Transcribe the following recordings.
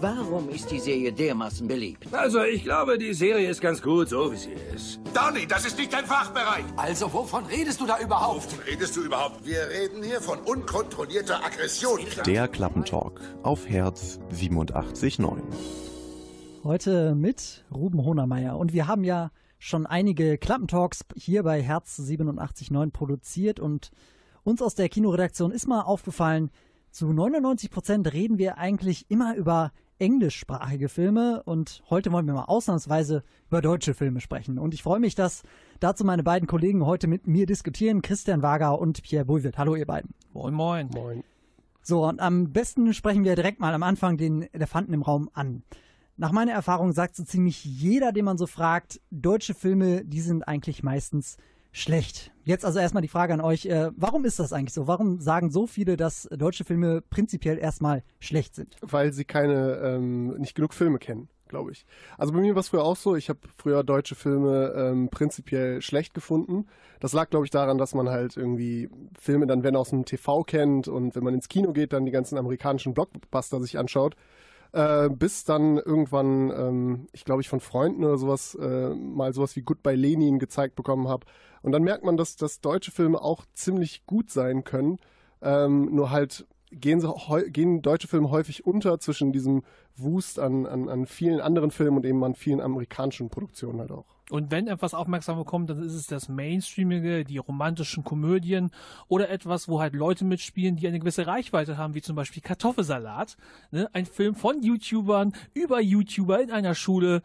Warum ist die Serie dermaßen beliebt? Also, ich glaube, die Serie ist ganz gut, so wie sie ist. Donny, das ist nicht dein Fachbereich. Also, wovon redest du da überhaupt? Wovon redest du überhaupt? Wir reden hier von unkontrollierter Aggression. Der Klappentalk auf Herz 87.9. Heute mit Ruben Honermeier. Und wir haben ja schon einige Klappentalks hier bei Herz 87.9 produziert und uns aus der Kinoredaktion ist mal aufgefallen, zu 99 Prozent reden wir eigentlich immer über englischsprachige Filme und heute wollen wir mal ausnahmsweise über deutsche Filme sprechen. Und ich freue mich, dass dazu meine beiden Kollegen heute mit mir diskutieren, Christian Wager und Pierre Bulwitt. Hallo ihr beiden. Moin, moin. Moin. So, und am besten sprechen wir direkt mal am Anfang den Elefanten im Raum an. Nach meiner Erfahrung sagt so ziemlich jeder, den man so fragt, deutsche Filme, die sind eigentlich meistens schlecht. Jetzt also erstmal die Frage an euch, äh, warum ist das eigentlich so? Warum sagen so viele, dass deutsche Filme prinzipiell erstmal schlecht sind? Weil sie keine, ähm, nicht genug Filme kennen, glaube ich. Also bei mir war es früher auch so, ich habe früher deutsche Filme ähm, prinzipiell schlecht gefunden. Das lag, glaube ich, daran, dass man halt irgendwie Filme dann, wenn aus dem TV kennt und wenn man ins Kino geht, dann die ganzen amerikanischen Blockbuster sich anschaut. Äh, bis dann irgendwann, ähm, ich glaube ich von Freunden oder sowas, äh, mal sowas wie Goodbye Lenin gezeigt bekommen habe. Und dann merkt man, dass, dass deutsche Filme auch ziemlich gut sein können. Ähm, nur halt gehen, sie, gehen deutsche Filme häufig unter zwischen diesem Wust an, an, an vielen anderen Filmen und eben an vielen amerikanischen Produktionen halt auch. Und wenn etwas aufmerksam bekommt, dann ist es das Mainstreamige, die romantischen Komödien oder etwas, wo halt Leute mitspielen, die eine gewisse Reichweite haben, wie zum Beispiel Kartoffelsalat. Ne? Ein Film von YouTubern über YouTuber in einer Schule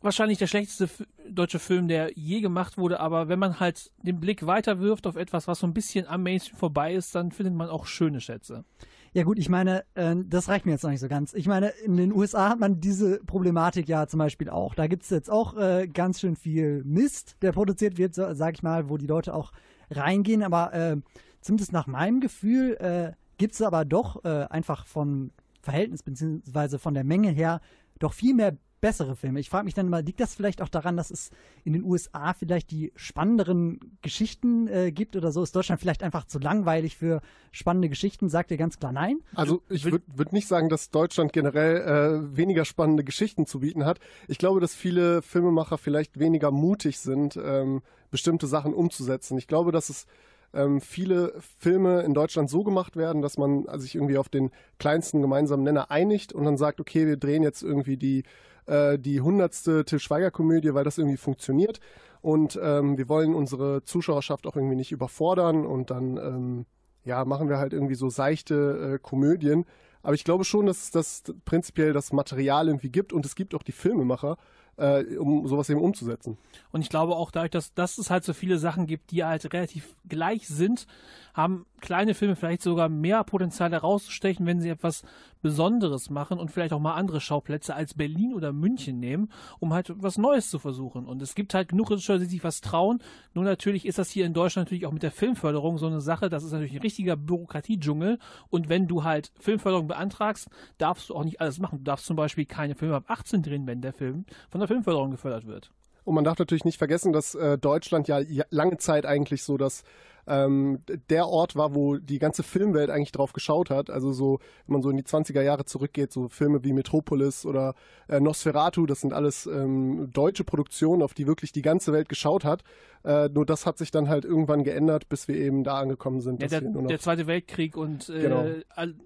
wahrscheinlich der schlechteste deutsche Film, der je gemacht wurde, aber wenn man halt den Blick weiter wirft auf etwas, was so ein bisschen am Mainstream vorbei ist, dann findet man auch schöne Schätze. Ja gut, ich meine, äh, das reicht mir jetzt noch nicht so ganz. Ich meine, in den USA hat man diese Problematik ja zum Beispiel auch. Da gibt es jetzt auch äh, ganz schön viel Mist, der produziert wird, so, sag ich mal, wo die Leute auch reingehen. Aber äh, zumindest nach meinem Gefühl äh, gibt es aber doch äh, einfach von Verhältnis bzw. von der Menge her doch viel mehr bessere Filme. Ich frage mich dann mal, liegt das vielleicht auch daran, dass es in den USA vielleicht die spannenderen Geschichten äh, gibt oder so? Ist Deutschland vielleicht einfach zu langweilig für spannende Geschichten? Sagt ihr ganz klar nein? Also ich würde würd nicht sagen, dass Deutschland generell äh, weniger spannende Geschichten zu bieten hat. Ich glaube, dass viele Filmemacher vielleicht weniger mutig sind, ähm, bestimmte Sachen umzusetzen. Ich glaube, dass es ähm, viele Filme in Deutschland so gemacht werden, dass man sich irgendwie auf den kleinsten gemeinsamen Nenner einigt und dann sagt, okay, wir drehen jetzt irgendwie die äh, die hundertste Till Schweiger-Komödie, weil das irgendwie funktioniert. Und ähm, wir wollen unsere Zuschauerschaft auch irgendwie nicht überfordern und dann ähm, ja, machen wir halt irgendwie so seichte äh, Komödien. Aber ich glaube schon, dass das prinzipiell das Material irgendwie gibt und es gibt auch die Filmemacher, äh, um sowas eben umzusetzen. Und ich glaube auch dadurch, dass, dass es halt so viele Sachen gibt, die halt relativ gleich sind, haben kleine Filme vielleicht sogar mehr Potenzial herauszustechen, wenn sie etwas Besonderes machen und vielleicht auch mal andere Schauplätze als Berlin oder München nehmen, um halt was Neues zu versuchen. Und es gibt halt genug Regisseure, die sich was trauen. Nur natürlich ist das hier in Deutschland natürlich auch mit der Filmförderung so eine Sache. Das ist natürlich ein richtiger Bürokratiedschungel. Und wenn du halt Filmförderung beantragst, darfst du auch nicht alles machen. Du darfst zum Beispiel keine Filme ab 18 drehen, wenn der Film von der Filmförderung gefördert wird. Und man darf natürlich nicht vergessen, dass äh, Deutschland ja lange Zeit eigentlich so das ähm, der Ort war, wo die ganze Filmwelt eigentlich drauf geschaut hat. Also so, wenn man so in die 20er Jahre zurückgeht, so Filme wie Metropolis oder äh, Nosferatu, das sind alles ähm, deutsche Produktionen, auf die wirklich die ganze Welt geschaut hat. Äh, nur das hat sich dann halt irgendwann geändert, bis wir eben da angekommen sind. Ja, der, der, Zweite Weltkrieg und äh, genau.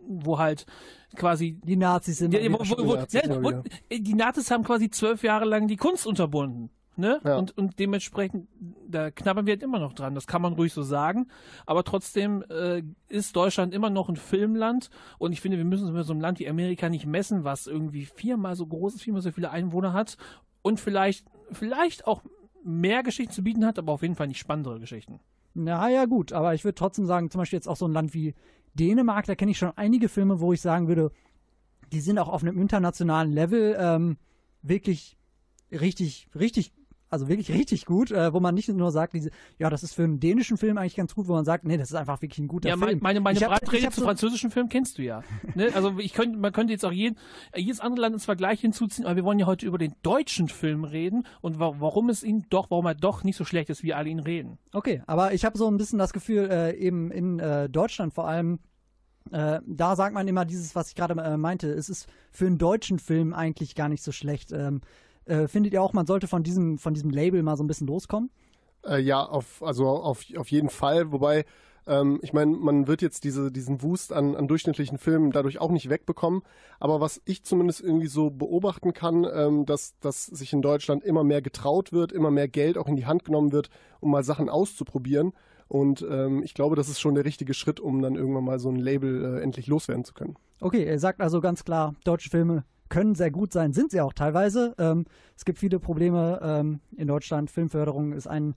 wo halt quasi die Nazis sind. Ja, wo, wo, wo, Nazis ja, die Nazis haben quasi zwölf Jahre lang die Kunst unterbunden. Ne? Ja. Und, und dementsprechend, da knabbern wir halt immer noch dran. Das kann man ruhig so sagen. Aber trotzdem äh, ist Deutschland immer noch ein Filmland. Und ich finde, wir müssen uns mit so einem Land wie Amerika nicht messen, was irgendwie viermal so groß ist, viermal so viele Einwohner hat. Und vielleicht, vielleicht auch mehr Geschichten zu bieten hat, aber auf jeden Fall nicht spannendere Geschichten. Na ja, gut. Aber ich würde trotzdem sagen, zum Beispiel jetzt auch so ein Land wie Dänemark, da kenne ich schon einige Filme, wo ich sagen würde, die sind auch auf einem internationalen Level ähm, wirklich richtig, richtig also wirklich richtig gut, äh, wo man nicht nur sagt, diese, ja, das ist für einen dänischen Film eigentlich ganz gut, wo man sagt, nee, das ist einfach wirklich ein guter ja, Film. Meine, meine Breitrede zu so französischen Film kennst du ja. ne? Also ich könnte, man könnte jetzt auch jeden, jedes andere Land ins Vergleich hinzuziehen, aber wir wollen ja heute über den deutschen Film reden und wa warum es ihn doch, warum er doch nicht so schlecht ist, wie alle ihn reden. Okay, aber ich habe so ein bisschen das Gefühl, äh, eben in äh, Deutschland vor allem, Äh, da sagt man immer dieses, was ich gerade äh, meinte, es ist für einen deutschen Film eigentlich gar nicht so schlecht. Ähm, äh, findet ihr auch, man sollte von diesem, von diesem Label mal so ein bisschen loskommen? Äh, ja, auf, also auf, auf jeden Fall. Wobei, ähm, ich meine, man wird jetzt diese, diesen Wust an, an durchschnittlichen Filmen dadurch auch nicht wegbekommen. Aber was ich zumindest irgendwie so beobachten kann, ähm, dass, dass sich in Deutschland immer mehr getraut wird, immer mehr Geld auch in die Hand genommen wird, um mal Sachen auszuprobieren. Und ähm, ich glaube, das ist schon der richtige Schritt, um dann irgendwann mal so ein Label äh, endlich loswerden zu können. Okay, er sagt also ganz klar, deutsche Filme können sehr gut sein, sind sie auch teilweise. Ähm, es gibt viele Probleme ähm, in Deutschland. Filmförderung ist ein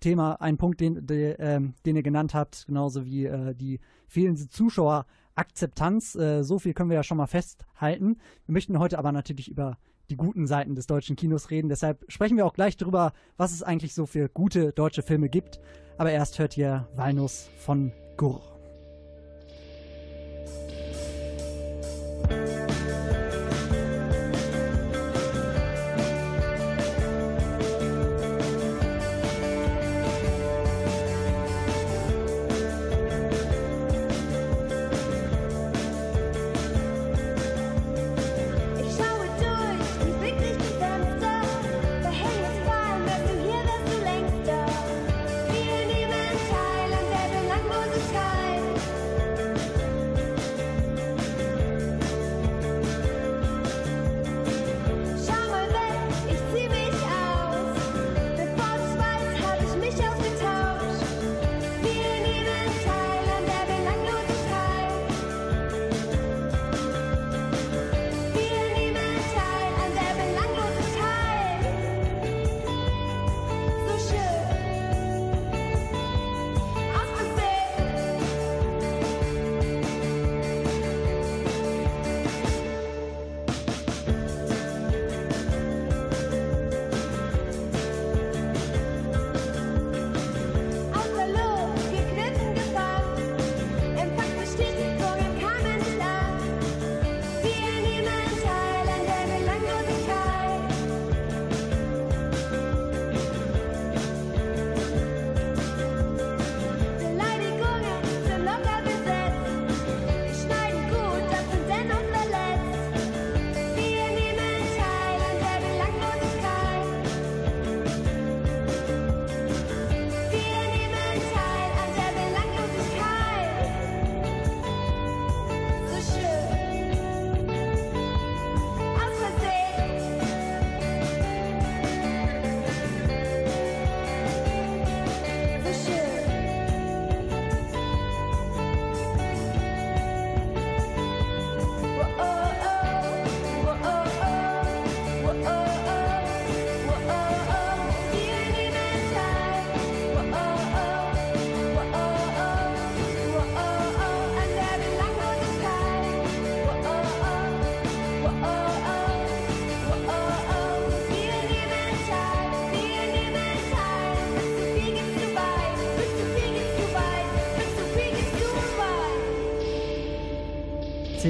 Thema, ein Punkt, den, de, ähm, den ihr genannt habt, genauso wie äh, die fehlende Zuschauerakzeptanz. Äh, so viel können wir ja schon mal festhalten. Wir möchten heute aber natürlich über die guten Seiten des deutschen Kinos reden. Deshalb sprechen wir auch gleich darüber, was es eigentlich so für gute deutsche Filme gibt. Aber erst hört ihr Walnuss von Gurr.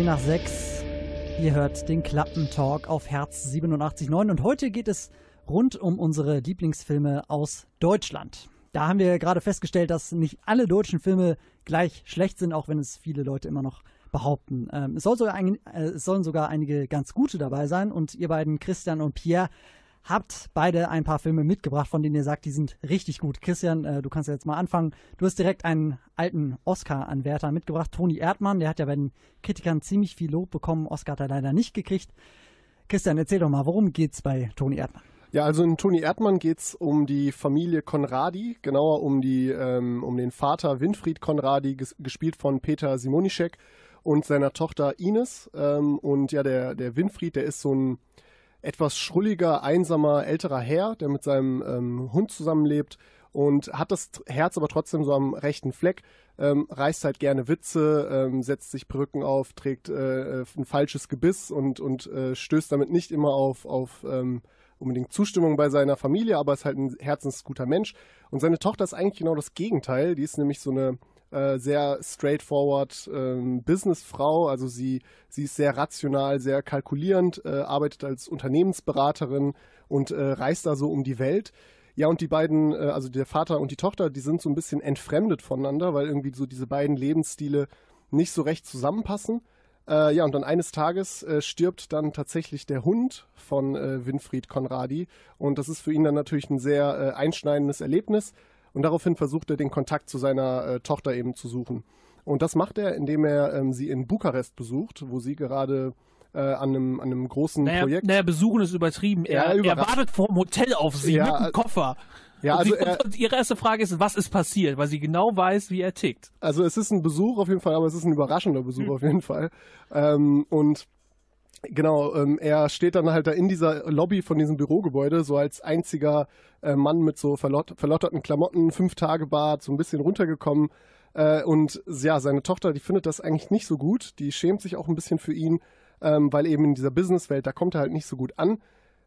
Nach 6. Ihr hört den Klappentalk auf Herz 87.9 und heute geht es rund um unsere Lieblingsfilme aus Deutschland. Da haben wir gerade festgestellt, dass nicht alle deutschen Filme gleich schlecht sind, auch wenn es viele Leute immer noch behaupten. Ähm, es, soll ein, äh, es sollen sogar einige ganz gute dabei sein und ihr beiden, Christian und Pierre, habt beide ein paar Filme mitgebracht, von denen ihr sagt, die sind richtig gut. Christian, äh, du kannst jetzt mal anfangen. Du hast direkt einen alten Oscar-Anwärter mitgebracht, Toni Erdmann. Der hat ja bei den Kritikern ziemlich viel Lob bekommen. Oscar hat er leider nicht gekriegt. Christian, erzähl doch mal, worum geht's bei Toni Erdmann? Ja, also in Toni Erdmann geht es um die Familie Konradi, genauer um, die, ähm, um den Vater Winfried Konradi, ges gespielt von Peter Simonischek und seiner Tochter Ines. Ähm, und ja, der, der Winfried, der ist so ein etwas schrulliger, einsamer, älterer Herr, der mit seinem ähm, Hund zusammenlebt und hat das Herz aber trotzdem so am rechten Fleck, ähm, reißt halt gerne Witze, ähm, setzt sich Brücken auf, trägt äh, äh, ein falsches Gebiss und, und äh, stößt damit nicht immer auf, auf ähm, unbedingt Zustimmung bei seiner Familie, aber ist halt ein herzensguter Mensch. Und seine Tochter ist eigentlich genau das Gegenteil. Die ist nämlich so eine äh, sehr straightforward ähm, Businessfrau. Also sie, sie ist sehr rational, sehr kalkulierend, äh, arbeitet als Unternehmensberaterin und äh, reist da so um die Welt. Ja, und die beiden, äh, also der Vater und die Tochter, die sind so ein bisschen entfremdet voneinander, weil irgendwie so diese beiden Lebensstile nicht so recht zusammenpassen. Äh, ja, und dann eines Tages äh, stirbt dann tatsächlich der Hund von äh, Winfried Conradi. Und das ist für ihn dann natürlich ein sehr äh, einschneidendes Erlebnis. Und daraufhin versucht er den Kontakt zu seiner äh, Tochter eben zu suchen. Und das macht er, indem er ähm, sie in Bukarest besucht, wo sie gerade äh, an, einem, an einem großen naja, Projekt. Naja, besuchen ist übertrieben. Er, Ja, er wartet vor dem Hotel auf sie Ja, mit einem Koffer. Ja, und, also sie, er- und ihre erste Frage ist, was ist passiert? Weil sie genau weiß, wie er tickt. Also es ist ein Besuch auf jeden Fall, aber es ist ein überraschender Besuch auf jeden Fall. Ähm, und genau, ähm, er steht dann halt da in dieser Lobby von diesem Bürogebäude, so als einziger äh, Mann mit so verlott verlotterten Klamotten, fünf Tage Bart, so ein bisschen runtergekommen. Äh, und ja, seine Tochter, die findet das eigentlich nicht so gut. Die schämt sich auch ein bisschen für ihn, ähm, weil eben in dieser Businesswelt, da kommt er halt nicht so gut an.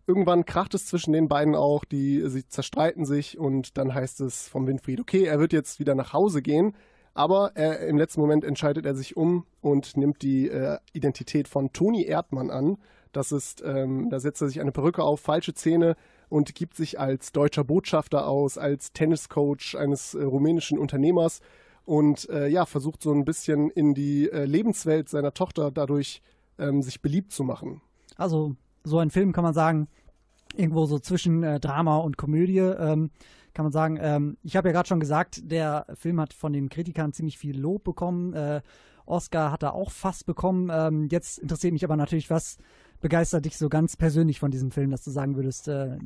Irgendwann kracht es zwischen den beiden auch, die sie zerstreiten sich und dann heißt es vom Winfried, okay, er wird jetzt wieder nach Hause gehen, aber er, im letzten Moment entscheidet er sich um und nimmt die äh, Identität von Toni Erdmann an. Das ist, ähm, da setzt er sich eine Perücke auf, falsche Zähne und gibt sich als deutscher Botschafter aus, als Tenniscoach eines äh, rumänischen Unternehmers und äh, ja, versucht so ein bisschen in die äh, Lebenswelt seiner Tochter dadurch ähm, sich beliebt zu machen. Also so ein Film kann man sagen, irgendwo so zwischen äh, Drama und Komödie. Ähm, kann man sagen, ähm, ich habe ja gerade schon gesagt, der Film hat von den Kritikern ziemlich viel Lob bekommen. Äh, Oscar hat er auch fast bekommen. Ähm, jetzt interessiert mich aber natürlich, was begeistert dich so ganz persönlich von diesem Film, dass du sagen würdest, äh,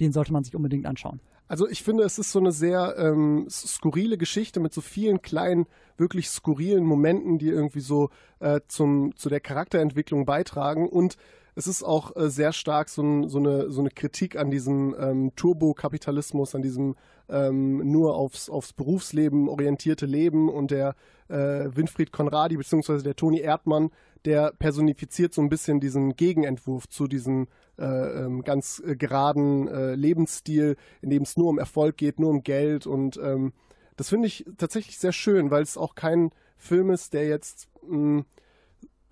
den sollte man sich unbedingt anschauen. Also ich finde, es ist so eine sehr ähm, skurrile Geschichte mit so vielen kleinen, wirklich skurrilen Momenten, die irgendwie so äh, zum, zu der Charakterentwicklung beitragen. Und es ist auch äh, sehr stark so, ein, so, eine, so eine Kritik an diesem ähm, Turbokapitalismus, an diesem ähm, nur aufs, aufs Berufsleben orientierte Leben. Und der äh, Winfried Conradi beziehungsweise der Toni Erdmann, der personifiziert so ein bisschen diesen Gegenentwurf zu diesem äh, ähm, ganz äh, geraden äh, Lebensstil, in dem es nur um Erfolg geht, nur um Geld. Und ähm, das finde ich tatsächlich sehr schön, weil es auch kein Film ist, der jetzt, mh,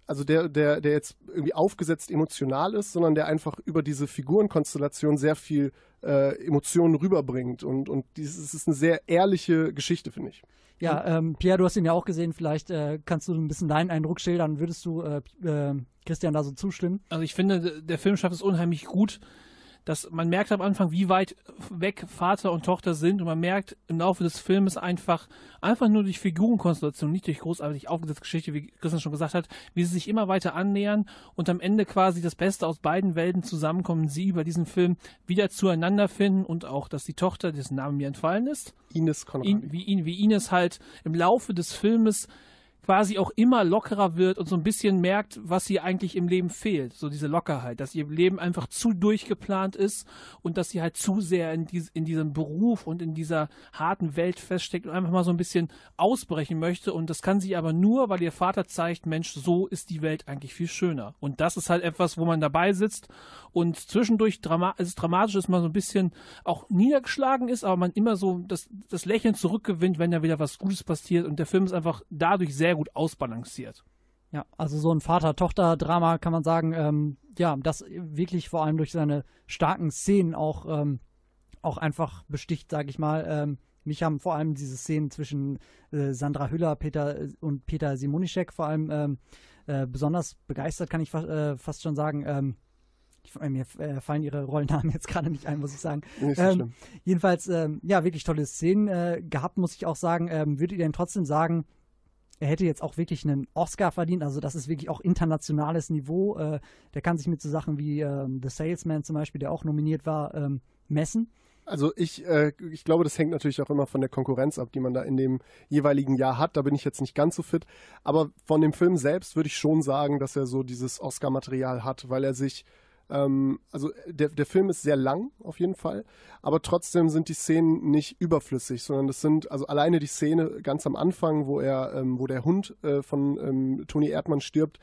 also der, der, der jetzt irgendwie aufgesetzt emotional ist, sondern der einfach über diese Figurenkonstellation sehr viel äh, Emotionen rüberbringt. Und, und dieses ist eine sehr ehrliche Geschichte, finde ich. Ja, ähm, Pierre, du hast ihn ja auch gesehen. Vielleicht äh, kannst du ein bisschen deinen Eindruck schildern. Würdest du äh, äh, Christian da so zustimmen? Also ich finde, der Film schafft es unheimlich gut, dass man merkt am Anfang, wie weit weg Vater und Tochter sind und man merkt im Laufe des Filmes einfach, einfach nur durch Figurenkonstellation, nicht durch großartig aufgesetzte Geschichte, wie Christian schon gesagt hat, wie sie sich immer weiter annähern und am Ende quasi das Beste aus beiden Welten zusammenkommen, sie über diesen Film wieder zueinander finden und auch, dass die Tochter, dessen Name mir entfallen ist, Ines Conradi. ihn, wie, wie Ines halt im Laufe des Filmes quasi auch immer lockerer wird und so ein bisschen merkt, was ihr eigentlich im Leben fehlt. So diese Lockerheit, dass ihr Leben einfach zu durchgeplant ist und dass sie halt zu sehr in, dies, in diesem Beruf und in dieser harten Welt feststeckt und einfach mal so ein bisschen ausbrechen möchte. Und das kann sie aber nur, weil ihr Vater zeigt, Mensch, so ist die Welt eigentlich viel schöner. Und das ist halt etwas, wo man dabei sitzt und zwischendurch drama ist dramatisch ist, man so ein bisschen auch niedergeschlagen ist, aber man immer so das, das Lächeln zurückgewinnt, wenn da wieder was Gutes passiert. Und der Film ist einfach dadurch sehr gut ausbalanciert. Ja, also so ein Vater-Tochter-Drama kann man sagen, ähm, ja, das wirklich vor allem durch seine starken Szenen auch, ähm, auch einfach besticht, sage ich mal. Ähm, mich haben vor allem diese Szenen zwischen äh, Sandra Hüller Peter äh, und Peter Simonischek vor allem ähm, äh, besonders begeistert, kann ich fa äh, fast schon sagen. Ähm, ich, äh, mir äh, fallen ihre Rollennamen jetzt gerade nicht ein, muss ich sagen. Nicht so Ähm, schlimm. jedenfalls, ähm, ja, wirklich tolle Szenen äh, gehabt, muss ich auch sagen. Ähm, würdet ihr denn trotzdem sagen, er hätte jetzt auch wirklich einen Oscar verdient? Also, das ist wirklich auch internationales Niveau. Äh, der kann sich mit so Sachen wie ähm, The Salesman zum Beispiel, der auch nominiert war, ähm, messen. Also ich, äh, ich glaube, das hängt natürlich auch immer von der Konkurrenz ab, die man da in dem jeweiligen Jahr hat. Da bin ich jetzt nicht ganz so fit. Aber von dem Film selbst würde ich schon sagen, dass er so dieses Oscar-Material hat, weil er sich, ähm, also der, der Film ist sehr lang auf jeden Fall, aber trotzdem sind die Szenen nicht überflüssig, sondern das sind, also alleine die Szene ganz am Anfang, wo er, ähm, wo der Hund äh, von ähm, Toni Erdmann stirbt,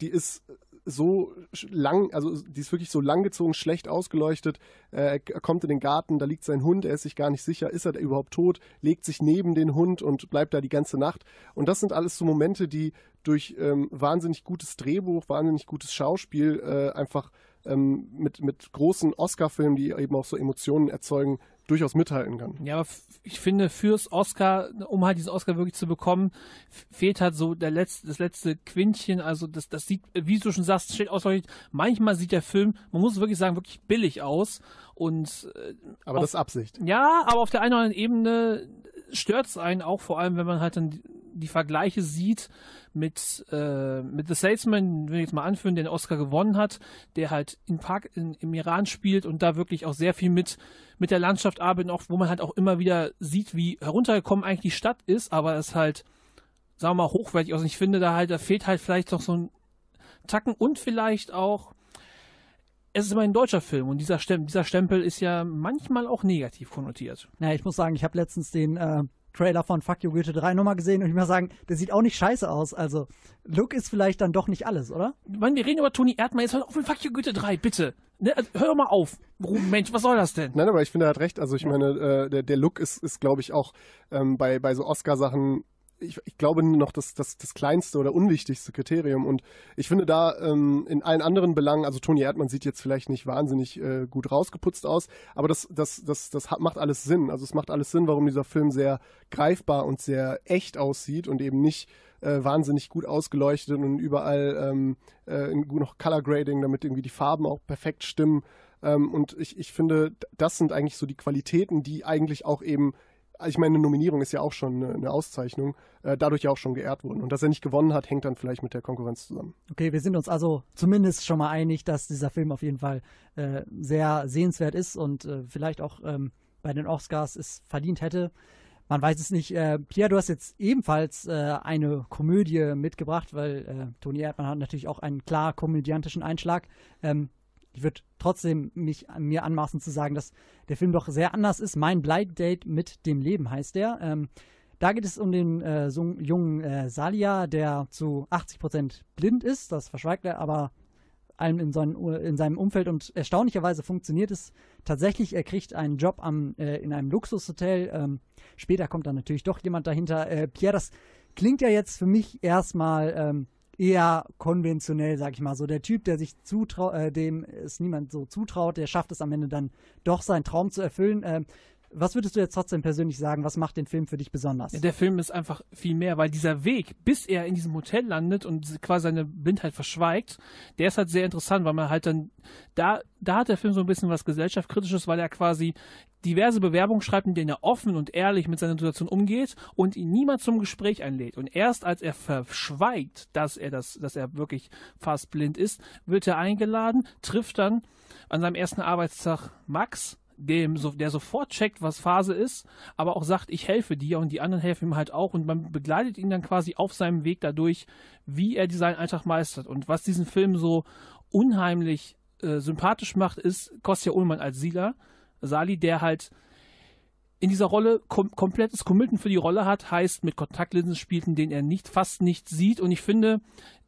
die ist so lang, also die ist wirklich so langgezogen, schlecht ausgeleuchtet. Äh, er kommt in den Garten, da liegt sein Hund, er ist sich gar nicht sicher, ist er überhaupt tot, legt sich neben den Hund und bleibt da die ganze Nacht. Und das sind alles so Momente, die durch ähm, wahnsinnig gutes Drehbuch, wahnsinnig gutes Schauspiel äh, einfach ähm, mit, mit großen Oscar-Filmen, die eben auch so Emotionen erzeugen, durchaus mithalten kann. Ja, aber ich finde, fürs Oscar, um halt diesen Oscar wirklich zu bekommen, fehlt halt so der letzte, das letzte Quintchen. Also das, das sieht, wie du schon sagst, steht ausdrücklich, manchmal sieht der Film, man muss wirklich sagen, wirklich billig aus. Und äh, aber auf, das ist Absicht. Ja, aber auf der einen oder anderen Ebene stört es einen auch, vor allem wenn man halt dann die, Vergleiche sieht mit, äh, mit The Salesman, wenn ich jetzt mal anführen, den Oscar gewonnen hat, der halt in Park, in, im Iran spielt und da wirklich auch sehr viel mit, mit der Landschaft arbeitet, auch, wo man halt auch immer wieder sieht, wie heruntergekommen eigentlich die Stadt ist, aber es halt, sagen wir mal, hochwertig aus. Und ich finde, da halt, da fehlt halt vielleicht noch so ein Tacken und vielleicht auch, es ist immer ein deutscher Film und dieser, Stempel, dieser Stempel ist ja manchmal auch negativ konnotiert. Ja, ich muss sagen, ich habe letztens den äh, Trailer von Fuck You Goethe 3 nochmal gesehen und ich muss sagen, der sieht auch nicht scheiße aus. Also, Look ist vielleicht dann doch nicht alles, oder? Mann, wir reden über Toni Erdmann, jetzt hör auf mit Fuck You Goethe 3, bitte. Ne, also, hör doch mal auf. Mensch, was soll das denn? Nein, aber ich finde, er hat recht. Also ich meine, äh, der, der Look ist, ist glaube ich, auch ähm, bei, bei so Oscar-Sachen ich, ich, glaube noch das, das, das kleinste oder unwichtigste Kriterium. Und ich finde da ähm, in allen anderen Belangen, also Toni Erdmann sieht jetzt vielleicht nicht wahnsinnig äh, gut rausgeputzt aus, aber das, das, das, das macht alles Sinn. Also es macht alles Sinn, warum dieser Film sehr greifbar und sehr echt aussieht und eben nicht äh, wahnsinnig gut ausgeleuchtet und überall ähm, äh, noch Color Grading, damit irgendwie die Farben auch perfekt stimmen. Ähm, und ich, ich finde, das sind eigentlich so die Qualitäten, die eigentlich auch eben ich meine, eine Nominierung ist ja auch schon eine, Auszeichnung, äh, dadurch ja auch schon geehrt wurden. Und dass er nicht gewonnen hat, hängt dann vielleicht mit der Konkurrenz zusammen. Okay, wir sind uns also zumindest schon mal einig, dass dieser Film auf jeden Fall äh, sehr sehenswert ist und äh, vielleicht auch ähm, bei den Oscars es verdient hätte. Man weiß es nicht. Pierre, du hast jetzt ebenfalls eine Komödie mitgebracht, weil Toni Erdmann hat natürlich auch einen klar komödiantischen Einschlag. Ähm, ich würde trotzdem mich mir anmaßen zu sagen, dass der Film doch sehr anders ist. Mein Blind Date mit dem Leben heißt der. Ähm, da geht es um den äh, so jungen äh, Salia, der zu 80 Prozent blind ist. Das verschweigt er aber allem in, seinen, in, seinem Umfeld und erstaunlicherweise funktioniert es tatsächlich. Er kriegt einen Job am, äh, in einem Luxushotel. Ähm, später kommt dann natürlich doch jemand dahinter. Äh, Pierre, das klingt ja jetzt für mich erstmal ähm, eher konventionell, sag ich mal. So der Typ, der sich zutraut, äh, dem es niemand so zutraut, der schafft es am Ende dann doch seinen Traum zu erfüllen. Äh, was würdest du jetzt trotzdem persönlich sagen? Was macht den Film für dich besonders? Ja, der Film ist einfach viel mehr, weil dieser Weg, bis er in diesem Hotel landet und quasi seine Blindheit verschweigt, der ist halt sehr interessant, weil man halt dann, da, da hat der Film so ein bisschen was gesellschaftskritisches, weil er quasi diverse Bewerbungen schreibt, in denen er offen und ehrlich mit seiner Situation umgeht und ihn niemand zum Gespräch einlädt. Und erst als er verschweigt, dass er das, dass er wirklich fast blind ist, wird er eingeladen, trifft dann an seinem ersten Arbeitstag Max, dem, der sofort checkt, was Phase ist, aber auch sagt, ich helfe dir und die anderen helfen ihm halt auch und man begleitet ihn dann quasi auf seinem Weg dadurch, wie er seinen Alltag meistert. Und was diesen Film so unheimlich äh, sympathisch macht, ist Kostja Ullmann als Sila, Sali, der halt in dieser Rolle kom komplettes Commitment für die Rolle hat, heißt mit Kontaktlinsen spielt, in denen er nicht fast nicht sieht. Und ich finde,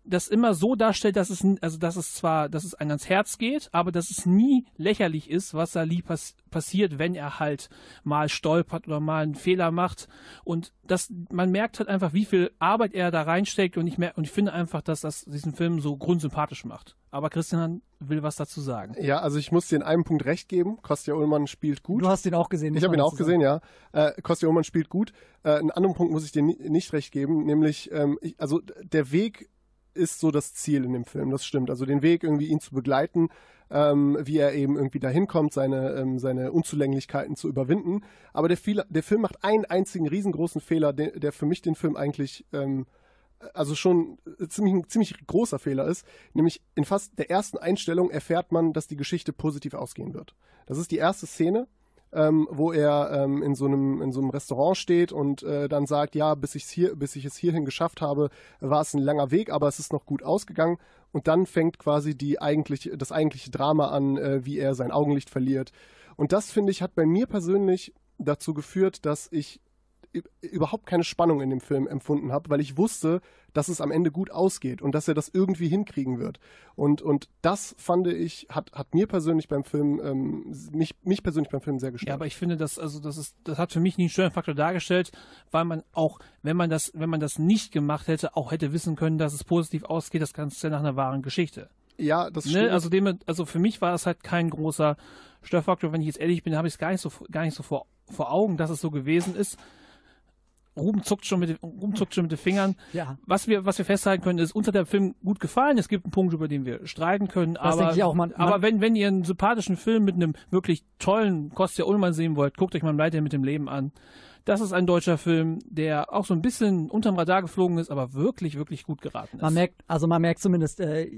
das immer so darstellt, dass es, also dass es zwar, dass es einem ans Herz geht, aber dass es nie lächerlich ist, was Sali pass passiert, wenn er halt mal stolpert oder mal einen Fehler macht. Und das, man merkt halt einfach, wie viel Arbeit er da reinsteckt und ich, mer und ich finde einfach, dass das diesen Film so grundsympathisch macht. Aber Christian will was dazu sagen. Ja, also ich muss dir in einem Punkt recht geben. Kostja Ullmann spielt gut. Du hast ihn auch gesehen. Ich habe ihn auch gesehen, ja. Äh, Kostja Ullmann spielt gut. Äh, einen anderen Punkt muss ich dir nicht recht geben, nämlich, ähm, ich, also der Weg ist so das Ziel in dem Film, das stimmt. Also den Weg irgendwie ihn zu begleiten, ähm, wie er eben irgendwie dahin kommt, seine, ähm, seine Unzulänglichkeiten zu überwinden. Aber der, Fehler, der Film macht einen einzigen riesengroßen Fehler, der, der für mich den Film eigentlich ähm, also schon ziemlich, ein ziemlich großer Fehler ist, nämlich in fast der ersten Einstellung erfährt man, dass die Geschichte positiv ausgehen wird. Das ist die erste Szene ähm, wo er ähm, in, so einem, in so einem Restaurant steht und äh, dann sagt, ja, bis, ich's hier, bis ich es hierhin geschafft habe, war es ein langer Weg, aber es ist noch gut ausgegangen. Und dann fängt quasi die eigentliche, das eigentliche Drama an, äh, wie er sein Augenlicht verliert. Und das, finde ich, hat bei mir persönlich dazu geführt, dass ich überhaupt keine Spannung in dem Film empfunden habe, weil ich wusste, dass es am Ende gut ausgeht und dass er das irgendwie hinkriegen wird. Und, und das fand ich, hat, hat mir persönlich beim Film, ähm, mich, mich persönlich beim Film sehr gestört. Ja, aber ich finde, das, also das ist, das hat für mich nie einen Störfaktor dargestellt, weil man auch, wenn man das, wenn man das nicht gemacht hätte, auch hätte wissen können, dass es positiv ausgeht, das Ganze ja nach einer wahren Geschichte. Ja, das ne? stimmt. Also, dem, also für mich war es halt kein großer Störfaktor, wenn ich jetzt ehrlich bin, habe ich es gar nicht so, gar nicht so vor, vor Augen, dass es so gewesen ist. Ruben zuckt schon mit, den- Ruben zuckt schon mit den Fingern. Ja. Was wir, was wir festhalten können, ist, uns hat der Film gut gefallen. Es gibt einen Punkt, über den wir streiten können. aber, denke ich auch. Man- aber man- wenn, wenn ihr einen sympathischen Film mit einem wirklich tollen Kostja Ullmann sehen wollt, guckt euch mal Leiter mit dem Leben an. Das ist ein deutscher Film, der auch so ein bisschen unterm Radar geflogen ist, aber wirklich, wirklich gut geraten ist. Man merkt, also man merkt zumindest, äh,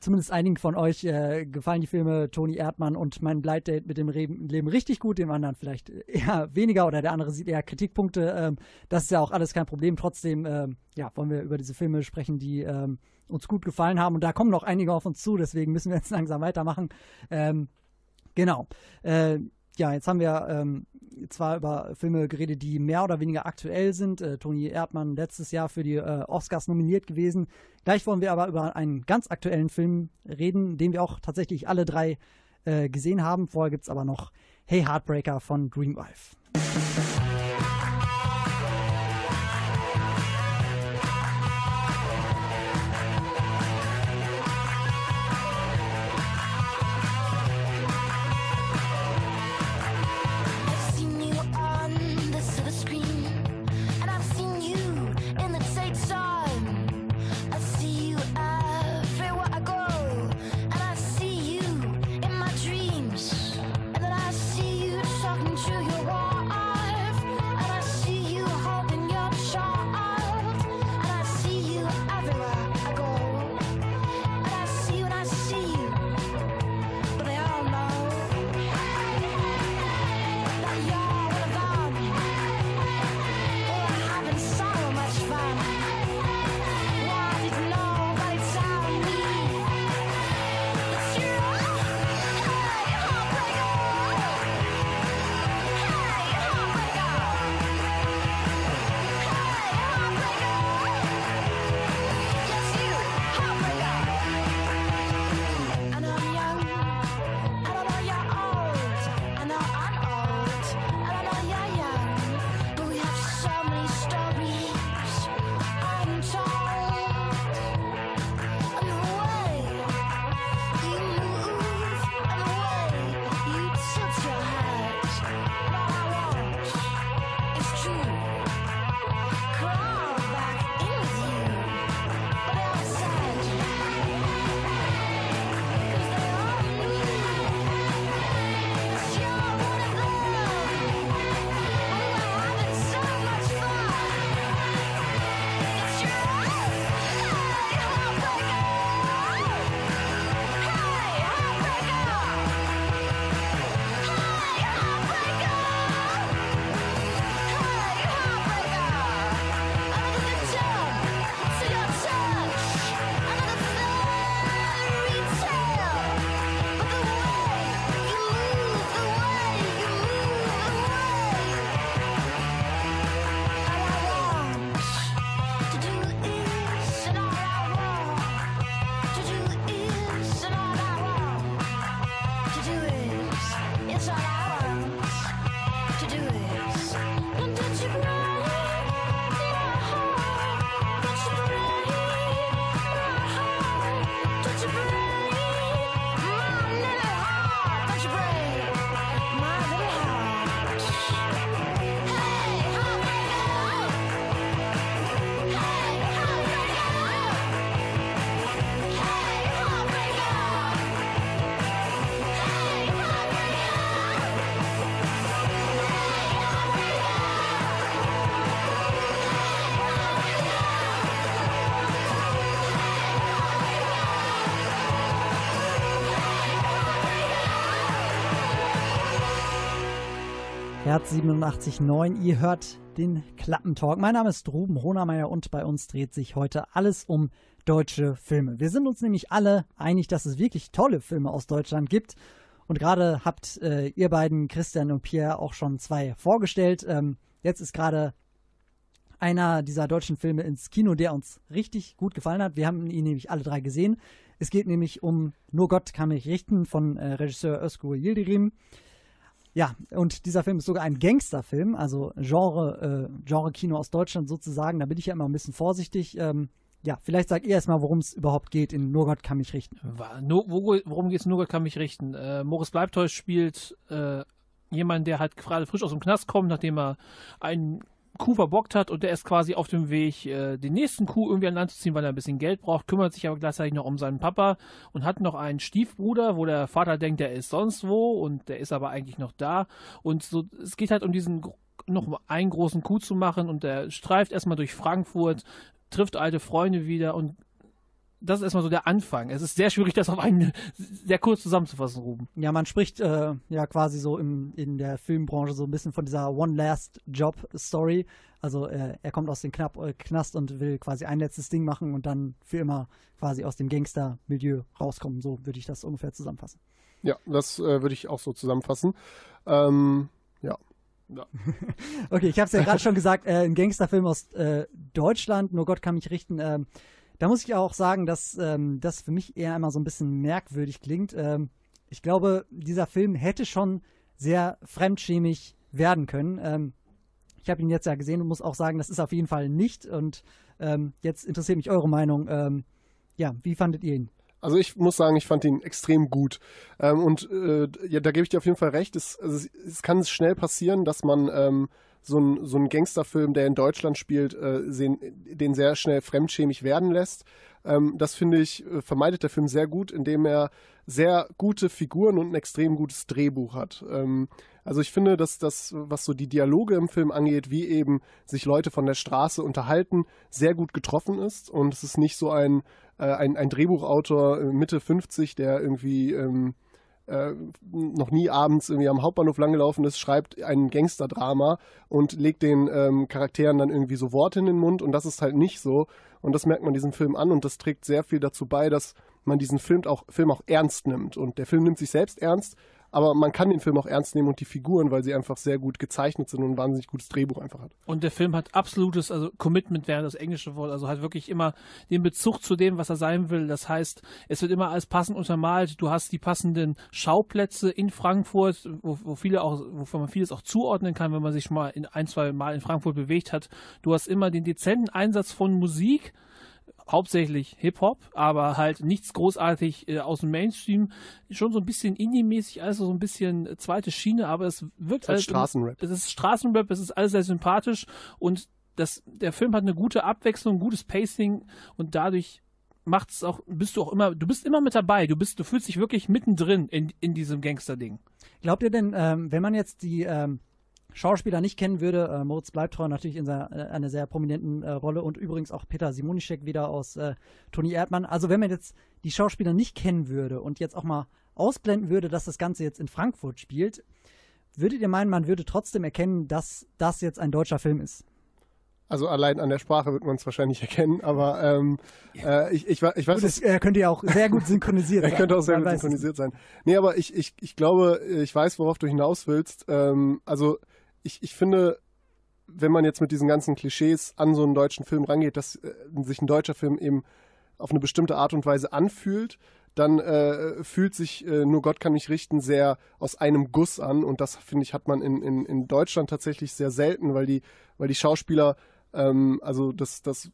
zumindest einigen von euch äh, gefallen die Filme Toni Erdmann und mein Blind Date mit dem Leben richtig gut, dem anderen vielleicht eher weniger oder der andere sieht eher Kritikpunkte. Ähm, das ist ja auch alles kein Problem. Trotzdem, ähm, ja, wollen wir über diese Filme sprechen, die ähm, uns gut gefallen haben und da kommen noch einige auf uns zu, deswegen müssen wir jetzt langsam weitermachen. Ähm, genau. Äh, ja, jetzt haben wir ähm, zwar über Filme geredet, die mehr oder weniger aktuell sind. Äh, Toni Erdmann letztes Jahr für die äh, Oscars nominiert gewesen. Gleich wollen wir aber über einen ganz aktuellen Film reden, den wir auch tatsächlich alle drei äh, gesehen haben. Vorher gibt es aber noch Hey Heartbreaker von Dreamwife. Herz 87.9, ihr hört den Klappentalk. Mein Name ist Ruben Honermeier und bei uns dreht sich heute alles um deutsche Filme. Wir sind uns nämlich alle einig, dass es wirklich tolle Filme aus Deutschland gibt. Und gerade habt äh, ihr beiden, Christian und Pierre, auch schon zwei vorgestellt. Ähm, jetzt ist gerade einer dieser deutschen Filme ins Kino, der uns richtig gut gefallen hat. Wir haben ihn nämlich alle drei gesehen. Es geht nämlich um Nur Gott kann mich richten von äh, Regisseur Özgür Yildirim. Ja, und dieser Film ist sogar ein Gangsterfilm, also Genre, äh, Genre-Kino aus Deutschland sozusagen. Da bin ich ja immer ein bisschen vorsichtig. Ähm, ja, vielleicht sagt ihr erstmal, worum es überhaupt geht in Nur Gott kann mich richten. Worum geht es? Nur Gott kann mich richten. Äh, Moritz Bleibtreu spielt äh, jemanden, der halt gerade frisch aus dem Knast kommt, nachdem er einen Kuh verbockt hat und der ist quasi auf dem Weg, äh, den nächsten Kuh irgendwie an Land zu ziehen, weil er ein bisschen Geld braucht, kümmert sich aber gleichzeitig noch um seinen Papa und hat noch einen Stiefbruder, wo der Vater denkt, der ist sonst wo und der ist aber eigentlich noch da. Und so, es geht halt um diesen noch einen großen Kuh zu machen und der streift erstmal durch Frankfurt, trifft alte Freunde wieder und das ist erstmal so der Anfang. Es ist sehr schwierig, das auf einen sehr kurz zusammenzufassen, Ruben. Ja, man spricht äh, ja quasi so im, in der Filmbranche so ein bisschen von dieser One Last Job Story. Also äh, er kommt aus dem Knapp, äh, Knast und will quasi ein letztes Ding machen und dann für immer quasi aus dem Gangster-Milieu rauskommen. So würde ich das ungefähr zusammenfassen. Ja, das äh, würde ich auch so zusammenfassen. Ähm, ja. Okay, ich habe es ja gerade schon gesagt, äh, ein Gangsterfilm aus äh, Deutschland, nur Gott kann mich richten. Ähm, da muss ich auch sagen, dass ähm, das für mich eher immer so ein bisschen merkwürdig klingt. Ähm, ich glaube, dieser Film hätte schon sehr fremdschämig werden können. Ähm, ich habe ihn jetzt ja gesehen und muss auch sagen, das ist auf jeden Fall nicht. Und ähm, jetzt interessiert mich eure Meinung. Ähm, ja, wie fandet ihr ihn? Also ich muss sagen, ich fand ihn extrem gut. Ähm, und äh, ja, da gebe ich dir auf jeden Fall recht. Es, also es, es kann schnell passieren, dass man so einen so einen Gangsterfilm, der in Deutschland spielt, äh, den sehr schnell fremdschämig werden lässt. Ähm, das finde ich, äh, vermeidet der Film sehr gut, indem er sehr gute Figuren und ein extrem gutes Drehbuch hat. Ähm, also ich finde, dass das, was so die Dialoge im Film angeht, wie eben sich Leute von der Straße unterhalten, sehr gut getroffen ist. Und es ist nicht so ein, äh, ein, ein Drehbuchautor äh, Mitte 50, der irgendwie ähm, äh, noch nie abends irgendwie am Hauptbahnhof langgelaufen ist, schreibt ein Gangsterdrama und legt den ähm, Charakteren dann irgendwie so Worte in den Mund und das ist halt nicht so. Und das merkt man diesem Film an und das trägt sehr viel dazu bei, dass man diesen Film auch, Film auch ernst nimmt. Und der Film nimmt sich selbst ernst, aber man kann den Film auch ernst nehmen und die Figuren, weil sie einfach sehr gut gezeichnet sind und ein wahnsinnig gutes Drehbuch einfach hat. Und der Film hat absolutes, also Commitment wäre das englische Wort, also hat wirklich immer den Bezug zu dem, was er sein will. Das heißt, es wird immer alles passend untermalt. Du hast die passenden Schauplätze in Frankfurt, wo, wo viele auch, wovon man vieles auch zuordnen kann, wenn man sich schon mal in ein, zwei Mal in Frankfurt bewegt hat. Du hast immer den dezenten Einsatz von Musik, hauptsächlich Hip-Hop, aber halt nichts großartig äh, aus dem Mainstream. Schon so ein bisschen Indie-mäßig, also so ein bisschen äh, zweite Schiene, aber es wirkt Halt alles. Straßenrap. Es ist Straßenrap, es ist alles sehr sympathisch und das, der Film hat eine gute Abwechslung, gutes Pacing und dadurch macht es auch, bist du auch immer, du bist immer mit dabei, du bist, du fühlst dich wirklich mittendrin in, in diesem Gangster-Ding. Glaubt ihr denn, ähm, wenn man jetzt die ähm, Schauspieler nicht kennen würde, äh, Moritz Bleibtreu natürlich in seiner, äh, einer sehr prominenten äh, Rolle und übrigens auch Peter Simonischek wieder aus äh, Toni Erdmann. Also wenn man jetzt die Schauspieler nicht kennen würde und jetzt auch mal ausblenden würde, dass das Ganze jetzt in Frankfurt spielt, würdet ihr meinen, man würde trotzdem erkennen, dass das jetzt ein deutscher Film ist? Also allein an der Sprache wird man es wahrscheinlich erkennen, aber ähm, äh, ich, ich, ich weiß, dass- es äh, könnte ja auch sehr gut synchronisiert Er sein. könnte auch sehr gut synchronisiert sein. Nee, aber ich, ich, ich glaube, ich weiß, worauf du hinaus willst. Ähm, also ich, ich finde, wenn man jetzt mit diesen ganzen Klischees an so einen deutschen Film rangeht, dass äh, sich ein deutscher Film eben auf eine bestimmte Art und Weise anfühlt, dann äh, fühlt sich äh, Nur Gott kann mich richten sehr aus einem Guss an. Und das, finde ich, hat man in, in, in Deutschland tatsächlich sehr selten, weil die, weil die Schauspieler ähm, also das, das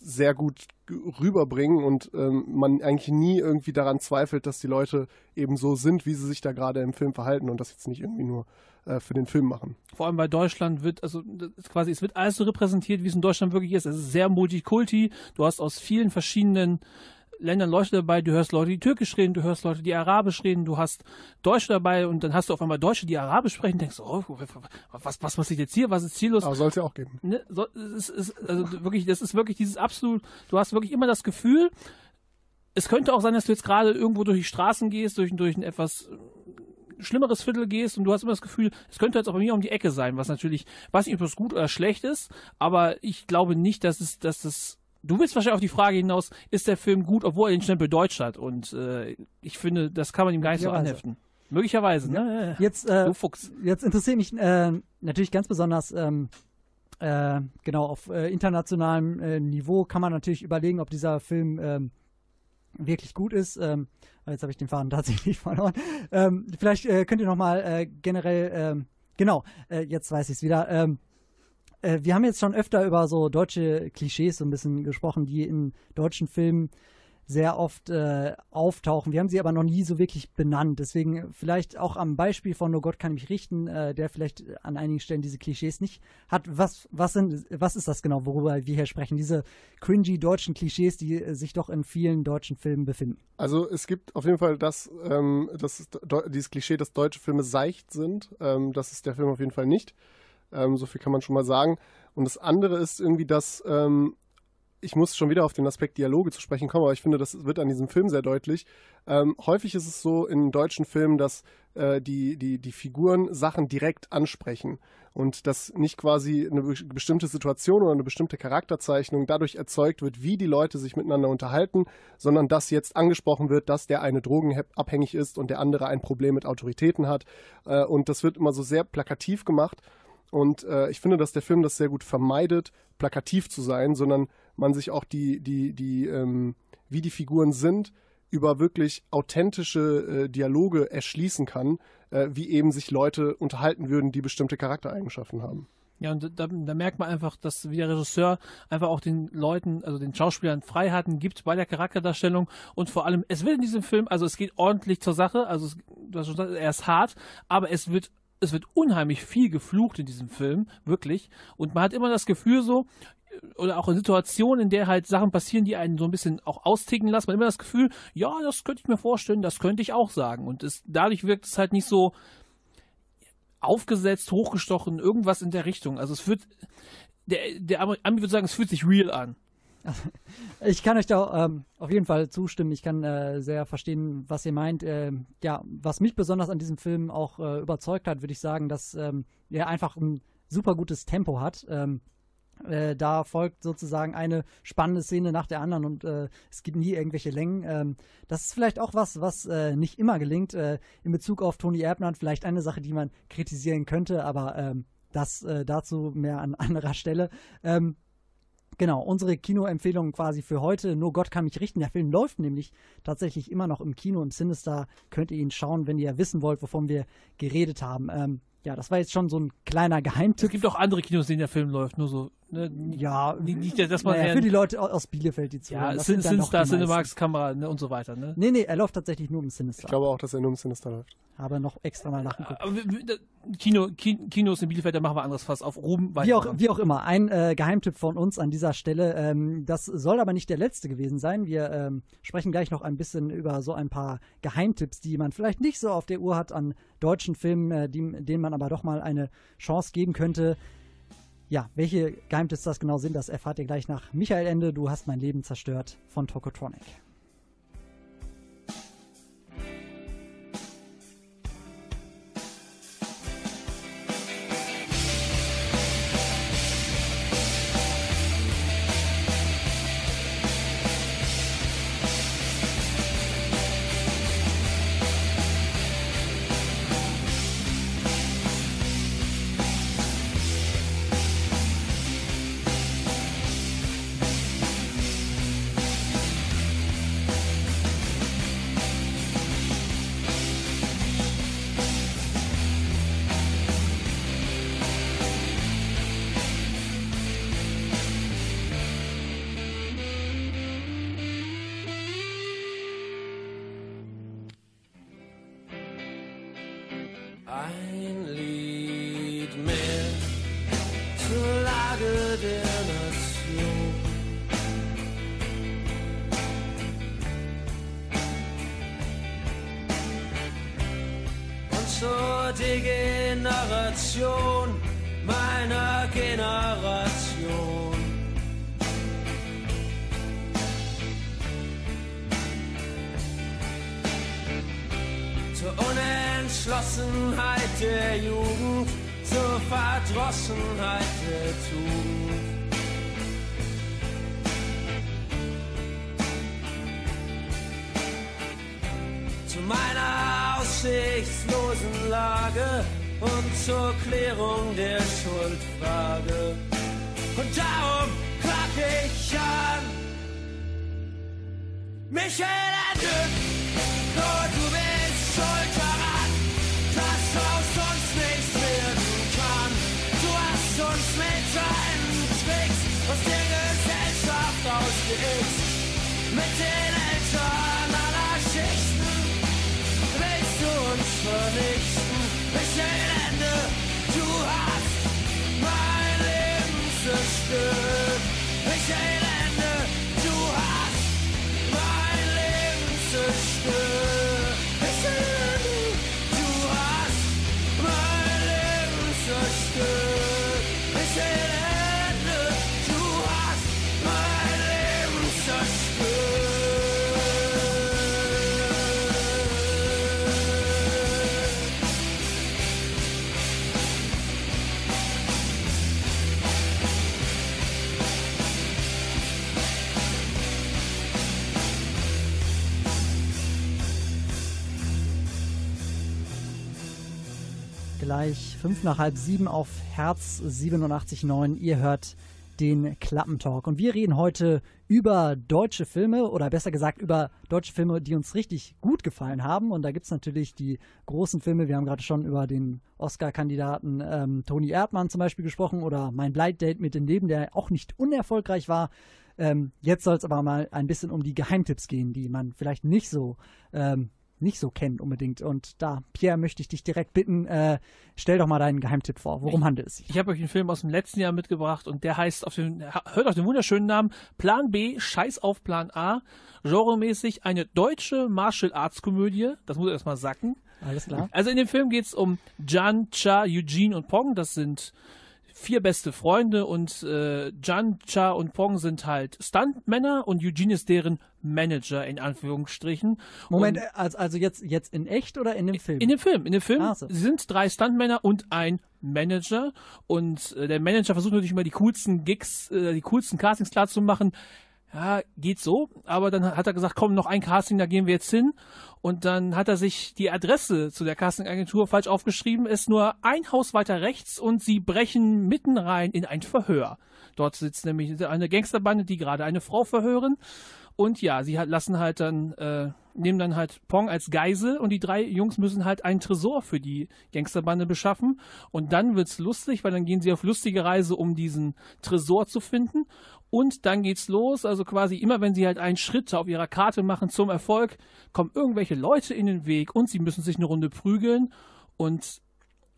sehr gut rüberbringen und ähm, man eigentlich nie irgendwie daran zweifelt, dass die Leute eben so sind, wie sie sich da gerade im Film verhalten und das jetzt nicht irgendwie nur äh, für den Film machen. Vor allem bei Deutschland wird, also quasi, es wird alles so repräsentiert, wie es in Deutschland wirklich ist. Es ist sehr multikulti. Du hast aus vielen verschiedenen Ländern Leute dabei, du hörst Leute, die Türkisch reden, du hörst Leute, die Arabisch reden, du hast Deutsche dabei und dann hast du auf einmal Deutsche, die Arabisch sprechen, denkst du, oh, was, was passiert jetzt hier, was ist hier los? Aber soll es ja auch geben. ne, so, es ist, also wirklich, das ist wirklich dieses absolut, du hast wirklich immer das Gefühl, es könnte auch sein, dass du jetzt gerade irgendwo durch die Straßen gehst, durch, durch ein etwas äh, schlimmeres Viertel gehst und du hast immer das Gefühl, es könnte jetzt auch bei mir um die Ecke sein, was natürlich, weiß nicht, ob das gut oder schlecht ist, aber ich glaube nicht, dass es, dass das Du willst wahrscheinlich auf die Frage hinaus, ist der Film gut, obwohl er den Stempel Deutsch hat? Und äh, ich finde, das kann man ihm gar nicht so anheften. Möglicherweise, ne? Jetzt, äh, Du Fuchs. jetzt interessiert mich äh, natürlich ganz besonders, ähm, äh, genau, auf äh, internationalem äh, Niveau kann man natürlich überlegen, ob dieser Film ähm, wirklich gut ist. Ähm, jetzt habe ich den Faden tatsächlich verloren. Ähm, vielleicht äh, könnt ihr nochmal generell, ähm, genau, äh, jetzt weiß ich es wieder. Äh, wir haben jetzt schon öfter über so deutsche Klischees so ein bisschen gesprochen, die in deutschen Filmen sehr oft äh, auftauchen. Wir haben sie aber noch nie so wirklich benannt. Deswegen vielleicht auch am Beispiel von Nur Gott kann mich richten, äh, der vielleicht an einigen Stellen diese Klischees nicht hat. Was, was, sind, was ist das genau, worüber wir hier sprechen? Diese cringy deutschen Klischees, die äh, sich doch in vielen deutschen Filmen befinden. Also es gibt auf jeden Fall das, ähm, das dieses Klischee, dass deutsche Filme seicht sind. Ähm, das ist der Film auf jeden Fall nicht. Ähm, so viel kann man schon mal sagen. Und das andere ist irgendwie, dass ähm, ich muss schon wieder auf den Aspekt Dialoge zu sprechen kommen, aber ich finde, das wird an diesem Film sehr deutlich. Ähm, häufig ist es so in deutschen Filmen, dass äh, die, die, die Figuren Sachen direkt ansprechen und dass nicht quasi eine be- bestimmte Situation oder eine bestimmte Charakterzeichnung dadurch erzeugt wird, wie die Leute sich miteinander unterhalten, sondern dass jetzt angesprochen wird, dass der eine drogenabhängig ist und der andere ein Problem mit Autoritäten hat. Äh, und das wird immer so sehr plakativ gemacht. Und äh, ich finde, dass der Film das sehr gut vermeidet, plakativ zu sein, sondern man sich auch die, die, die, ähm, wie die Figuren sind, über wirklich authentische äh, Dialoge erschließen kann, äh, wie eben sich Leute unterhalten würden, die bestimmte Charaktereigenschaften haben. Ja, und da, da merkt man einfach, dass wie der Regisseur einfach auch den Leuten, also den Schauspielern Freiheiten gibt bei der Charakterdarstellung und vor allem, es wird in diesem Film, also es geht ordentlich zur Sache, also es, du hast schon gesagt, er ist hart, aber es wird es wird unheimlich viel geflucht in diesem Film, wirklich. Und man hat immer das Gefühl so, oder auch in Situationen, in der halt Sachen passieren, die einen so ein bisschen auch austicken lassen, man hat immer das Gefühl, ja, das könnte ich mir vorstellen, das könnte ich auch sagen. Und es, dadurch wirkt es halt nicht so aufgesetzt, hochgestochen, irgendwas in der Richtung. Also es wird, der, der Ami würde sagen, es fühlt sich real an. Ich kann euch da ähm, auf jeden Fall zustimmen. Ich kann äh, sehr verstehen, was ihr meint. Ähm, ja, was mich besonders an diesem Film auch äh, überzeugt hat, würde ich sagen, dass ähm, er einfach ein super gutes Tempo hat. Ähm, äh, da folgt sozusagen eine spannende Szene nach der anderen und äh, es gibt nie irgendwelche Längen. Ähm, das ist vielleicht auch was, was äh, nicht immer gelingt. Äh, in Bezug auf Tony Erdmann vielleicht eine Sache, die man kritisieren könnte, aber ähm, das äh, dazu mehr an anderer Stelle. Genau, unsere Kinoempfehlung quasi für heute. Nur Gott kann mich richten. Der Film läuft nämlich tatsächlich immer noch im Kino, im Sinister. Könnt ihr ihn schauen, wenn ihr wissen wollt, wovon wir geredet haben. Ähm, ja, das war jetzt schon so ein kleiner Es Geheimtipp. gibt auch andere Kinos, in denen der Film läuft, nur so. Ne? Ja, Nicht, nicht, dass man naja, für die Leute aus Bielefeld, die zuhören. ja, das Sin, meisten. Cinemax, Kamera ne, und so weiter. Ne? Nee, nee, er läuft tatsächlich nur im Sinister. Ich glaube auch, dass er nur im Sinister läuft. Habe noch extra mal nachgeguckt. Wir- Kino, Ki- Kinos in Bielefeld, da machen wir anderes Fass auf. Ruben, Wie auch, weiter. wie auch immer, ein äh, Geheimtipp von uns an dieser Stelle. Ähm, das soll aber nicht der letzte gewesen sein. Wir ähm, sprechen gleich noch ein bisschen über so ein paar Geheimtipps, die man vielleicht nicht so auf der Uhr hat an deutschen Filmen, äh, die, denen man aber doch mal eine Chance geben könnte. Ja, welche Geheimtipps das genau sind, das erfahrt ihr gleich nach Michael Ende. Du hast mein Leben zerstört von Tokotronic. Degeneration meiner Generation. zur Unentschlossenheit der Jugend, zur Verdrossenheit der Tugend. Zu meiner aussichtslosen Lage und zur Klärung der Schuldfrage. Und darum klag ich an. Nur du bist schuld daran, Gleich fünf nach halb sieben auf Herz 87.9. Ihr hört den Klappentalk. Und wir reden heute über deutsche Filme oder besser gesagt über deutsche Filme, die uns richtig gut gefallen haben. Und da gibt es natürlich die großen Filme. Wir haben gerade schon über den Oscar-Kandidaten ähm, Toni Erdmann zum Beispiel gesprochen oder Mein Blind Date mit dem Leben, der auch nicht unerfolgreich war. Ähm, jetzt soll es aber mal ein bisschen um die Geheimtipps gehen, die man vielleicht nicht so ähm, nicht so kennt unbedingt. Und da, Pierre, möchte ich dich direkt bitten, äh, stell doch mal deinen Geheimtipp vor. Worum handelt es sich? Ich habe euch einen Film aus dem letzten Jahr mitgebracht und der heißt auf den, hört auf den wunderschönen Namen Plan B, Scheiß auf Plan A. Genremäßig eine deutsche Martial Arts Komödie. Das muss erstmal sacken. Alles klar. Also in dem Film geht es um Jan, Cha, Eugene und Pong. Das sind vier beste Freunde und äh, Jan, Cha und Pong sind halt Stuntmänner und Eugene ist deren Manager in Anführungsstrichen. Moment, Und also, jetzt, jetzt in echt oder in dem Film? in dem Film, in dem Film Ach so. sind drei Stuntmänner und ein Manager und äh, der Manager versucht natürlich immer die coolsten Gigs, äh, die coolsten Castings klar zu machen. Ja, geht so, aber dann hat er gesagt, komm, noch ein Casting, da gehen wir jetzt hin. Und dann hat er sich die Adresse zu der Castingagentur falsch aufgeschrieben, ist nur ein Haus weiter rechts und sie brechen mitten rein in ein Verhör. Dort sitzt nämlich eine Gangsterbande, die gerade eine Frau verhören. Und ja, sie halt lassen halt dann, äh, nehmen dann halt Pong als Geisel und die drei Jungs müssen halt einen Tresor für die Gangsterbande beschaffen. Und dann wird's lustig, weil dann gehen sie auf lustige Reise, um diesen Tresor zu finden. Und dann geht's los, also quasi immer wenn sie halt einen Schritt auf ihrer Karte machen zum Erfolg, kommen irgendwelche Leute in den Weg und sie müssen sich eine Runde prügeln. Und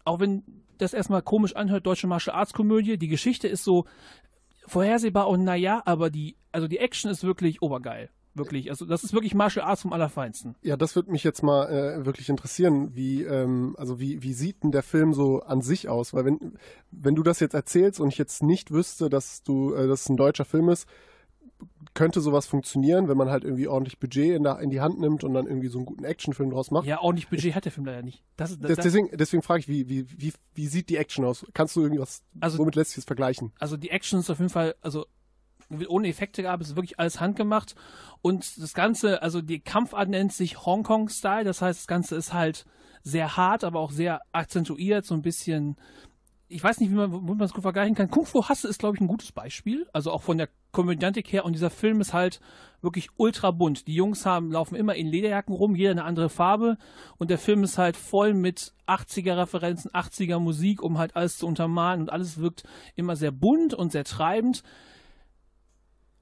auch wenn das erstmal komisch anhört, deutsche Martial Arts Komödie, die Geschichte ist so vorhersehbar und naja, aber die, also die Action ist wirklich obergeil. Wirklich. Also das ist wirklich Martial Arts vom Allerfeinsten. Ja, das würde mich jetzt mal äh, wirklich interessieren. Wie, ähm, also wie, wie sieht denn der Film so an sich aus? Weil wenn, wenn du das jetzt erzählst und ich jetzt nicht wüsste, dass du, äh, dass es ein deutscher Film ist, könnte sowas funktionieren, wenn man halt irgendwie ordentlich Budget in, der, in die Hand nimmt und dann irgendwie so einen guten Actionfilm draus macht? Ja, ordentlich Budget hat der Film leider nicht. Das, das, deswegen deswegen frage ich, wie, wie, wie, wie sieht die Action aus? Kannst du irgendwas, Also- womit lässt sich das vergleichen? Also die Action ist auf jeden Fall, also ohne Effekte gab es wirklich alles handgemacht und das Ganze, also die Kampfart nennt sich Hong Kong Style, das heißt das Ganze ist halt sehr hart, aber auch sehr akzentuiert, so ein bisschen, ich weiß nicht, wie man, womit man es gut vergleichen kann. Kung Fu Hasse ist, glaube ich, ein gutes Beispiel, also auch von der Komödiantik her und dieser Film ist halt wirklich ultra bunt. Die Jungs haben, laufen immer in Lederjacken rum, jeder eine andere Farbe und der Film ist halt voll mit 80er Referenzen, 80er Musik, um halt alles zu untermalen und alles wirkt immer sehr bunt und sehr treibend.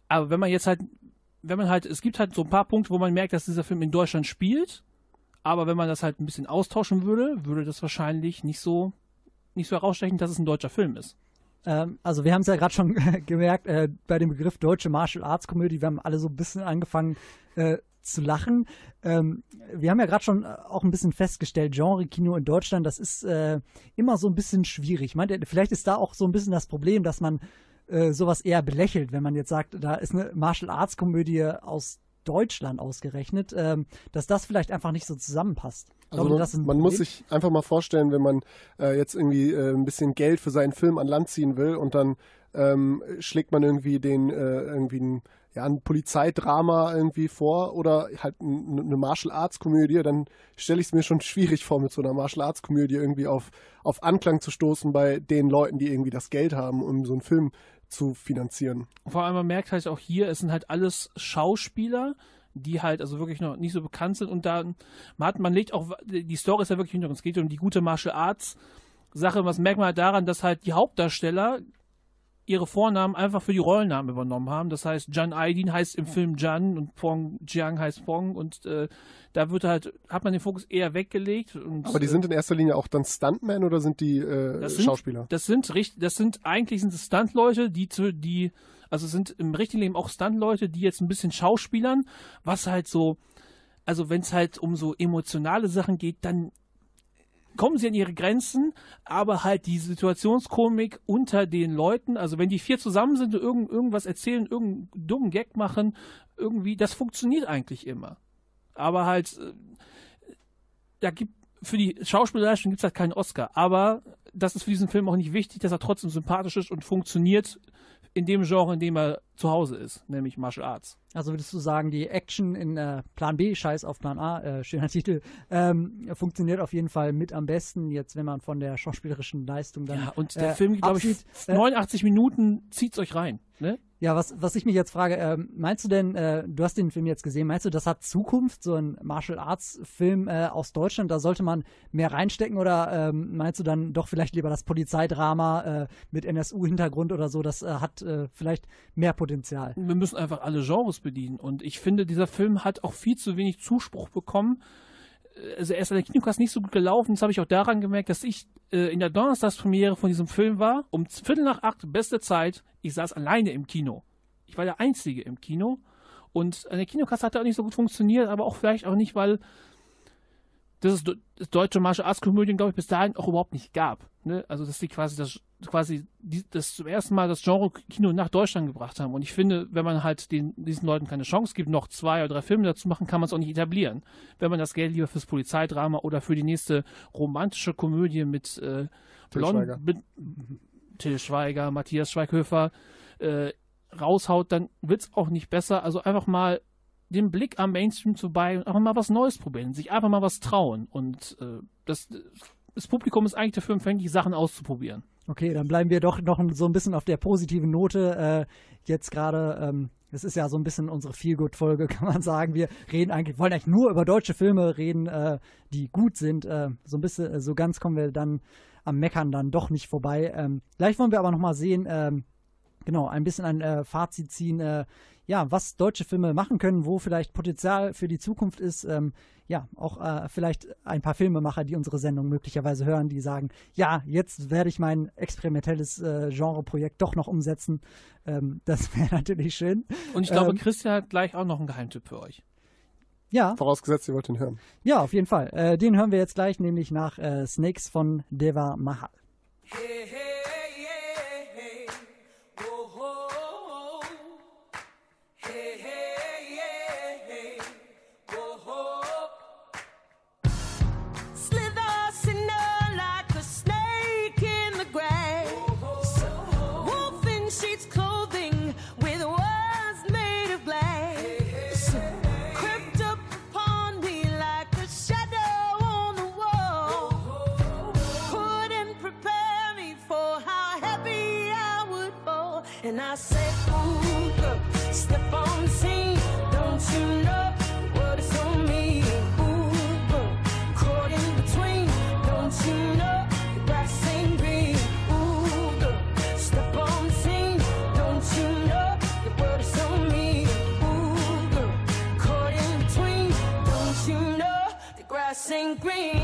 Aber wenn man jetzt halt, wenn man halt, es gibt halt so ein paar Punkte, wo man merkt, dass dieser Film in Deutschland spielt, aber wenn man das halt ein bisschen austauschen würde, würde das wahrscheinlich nicht so, nicht so herausstechen, dass es ein deutscher Film ist. Ähm, also wir haben es ja gerade schon gemerkt, äh, bei dem Begriff deutsche Martial Arts Komödie, wir haben alle so ein bisschen angefangen äh, zu lachen. Ähm, wir haben ja gerade schon äh, auch ein bisschen festgestellt, Genre-Kino in Deutschland, das ist äh, immer so ein bisschen schwierig. Ich meine, vielleicht ist da auch so ein bisschen das Problem, dass man äh, sowas eher belächelt, wenn man jetzt sagt, da ist eine Martial Arts Komödie aus Deutschland ausgerechnet, ähm, dass das vielleicht einfach nicht so zusammenpasst. Also Glaubt ihr, man, man muss sich einfach mal vorstellen, wenn man äh, jetzt irgendwie äh, ein bisschen Geld für seinen Film an Land ziehen will und dann ähm, schlägt man irgendwie den äh, irgendwie ein, ja, ein Polizeidrama irgendwie vor oder halt ein, eine Martial Arts Komödie, dann stelle ich es mir schon schwierig vor, mit so einer Martial Arts Komödie irgendwie auf, auf Anklang zu stoßen bei den Leuten, die irgendwie das Geld haben, um so einen Film zu finanzieren. Vor allem man merkt halt auch hier, es sind halt alles Schauspieler, die halt also wirklich noch nicht so bekannt sind. Und da hat, man legt auch, die Story ist ja wirklich hinter uns, es geht um die gute Martial Arts Sache, was merkt man halt daran, dass halt die Hauptdarsteller ihre Vornamen einfach für die Rollennamen übernommen haben. Das heißt, Jan Aydin heißt im Film Jan und Pong Jiang heißt Pong und äh, da wird halt, hat man den Fokus eher weggelegt. Und, Aber die äh, sind in erster Linie auch dann Stuntmen oder sind die äh, das sind, Schauspieler? Das sind richtig, das sind eigentlich sind es Stuntleute, die zu, die, also es sind im richtigen Leben auch Stuntleute, die jetzt ein bisschen Schauspielern, was halt so, also wenn es halt um so emotionale Sachen geht, dann kommen sie an ihre Grenzen, aber halt die Situationskomik unter den Leuten, also wenn die vier zusammen sind und irgend, irgendwas erzählen, irgendeinen dummen Gag machen, irgendwie, das funktioniert eigentlich immer. Aber halt, äh, da gibt für die Schauspielerleistung gibt es halt keinen Oscar. Aber das ist für diesen Film auch nicht wichtig, dass er trotzdem sympathisch ist und funktioniert in dem Genre, in dem er zu Hause ist, nämlich Martial Arts. Also würdest du sagen, die Action in äh, Plan B, Scheiß auf Plan A, äh, schöner Titel, ähm, funktioniert auf jeden Fall mit am besten, jetzt wenn man von der schauspielerischen Leistung dann. Ja, und der äh, Film, glaube ich, absieht. Äh, 89 Minuten zieht's euch rein. Ne? Ja, was, was ich mich jetzt frage, ähm, meinst du denn, äh, du hast den Film jetzt gesehen, meinst du, das hat Zukunft, so ein Martial Arts Film äh, aus Deutschland, da sollte man mehr reinstecken oder ähm, meinst du dann doch vielleicht lieber das Polizeidrama äh, mit NSU-Hintergrund oder so, das äh, hat äh, vielleicht mehr Potenzial? Wir müssen einfach alle Genres bedienen. Und ich finde, dieser Film hat auch viel zu wenig Zuspruch bekommen. Also er ist an der Kinokast nicht so gut gelaufen. Das habe ich auch daran gemerkt, dass ich äh, in der Donnerstagspremiere von diesem Film war. Um Viertel nach acht, beste Zeit. Ich saß alleine im Kino. Ich war der Einzige im Kino. Und an der Kinokast hat er auch nicht so gut funktioniert, aber auch vielleicht auch nicht, weil das, ist, das deutsche Martial Arts Komödien, glaube ich, bis dahin auch überhaupt nicht gab. Ne? Also, dass die quasi das, quasi die, das zum ersten Mal das Genre Kino nach Deutschland gebracht haben. Und ich finde, wenn man halt den, diesen Leuten keine Chance gibt, noch zwei oder drei Filme dazu machen, kann man es auch nicht etablieren. Wenn man das Geld lieber fürs Polizeidrama oder für die nächste romantische Komödie mit äh, Blond, mit Till Schweiger, Matthias Schweighöfer äh, raushaut, dann wird es auch nicht besser. Also einfach mal den Blick am Mainstream zu bei und einfach mal was Neues probieren, sich einfach mal was trauen. Und äh, das, das Publikum ist eigentlich dafür empfänglich, Sachen auszuprobieren. Okay, dann bleiben wir doch noch so ein bisschen auf der positiven Note. Äh, jetzt gerade, ähm, das ist ja so ein bisschen unsere Feelgood-Folge, kann man sagen. Wir reden eigentlich, wollen eigentlich nur über deutsche Filme reden, äh, die gut sind. Äh, so ein bisschen, äh, so ganz kommen wir dann am Meckern dann doch nicht vorbei. Ähm, gleich wollen wir aber nochmal sehen, ähm, genau, ein bisschen ein äh, Fazit ziehen, äh, ja, was deutsche Filme machen können, wo vielleicht Potenzial für die Zukunft ist. Ähm, ja, auch äh, vielleicht ein paar Filmemacher, die unsere Sendung möglicherweise hören, die sagen, ja, jetzt werde ich mein experimentelles äh, Genreprojekt doch noch umsetzen. Ähm, das wäre natürlich schön. Und ich glaube, Ähm, Christian hat gleich auch noch einen Geheimtipp für euch. Ja, Vorausgesetzt, ihr wollt ihn hören. ja, auf jeden Fall. Äh, den hören wir jetzt gleich, nämlich nach äh, Snakes von Deva Mahal. Slither, And I said, Ooh, girl, step on the scene. Don't you know what it's on me? Ooh, girl, caught in between. Don't you know the grass ain't green? Ooh, step on scene. Don't you know the is on me? Ooh, caught in between. Don't you know the grass ain't green?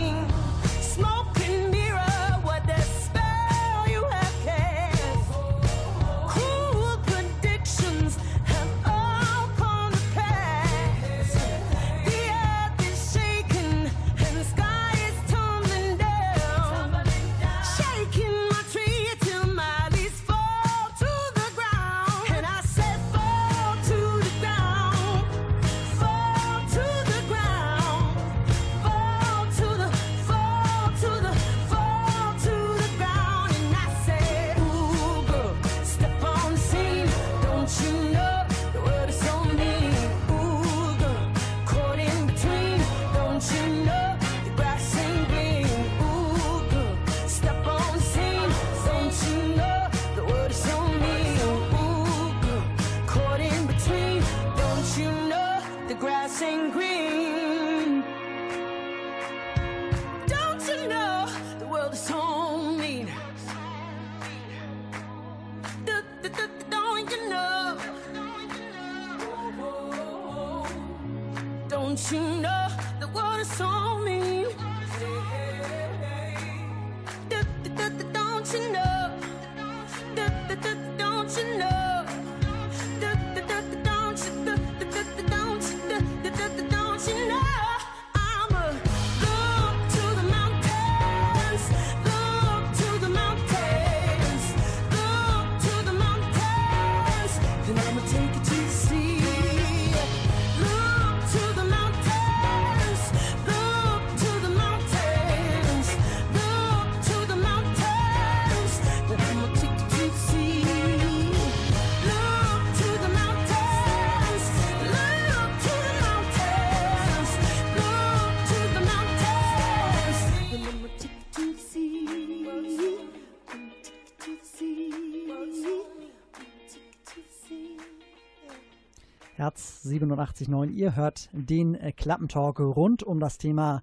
87.9. Ihr hört den äh, Klappentalk rund um das Thema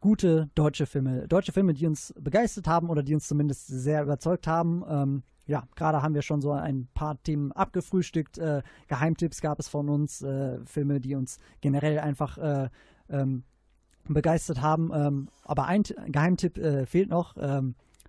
gute deutsche Filme. Deutsche Filme, die uns begeistert haben oder die uns zumindest sehr überzeugt haben. Ähm, ja, gerade haben wir schon so ein paar Themen abgefrühstückt. Äh, Geheimtipps gab es von uns, äh, Filme, die uns generell einfach äh, ähm, begeistert haben. Ähm, aber ein Geheimtipp äh, fehlt noch.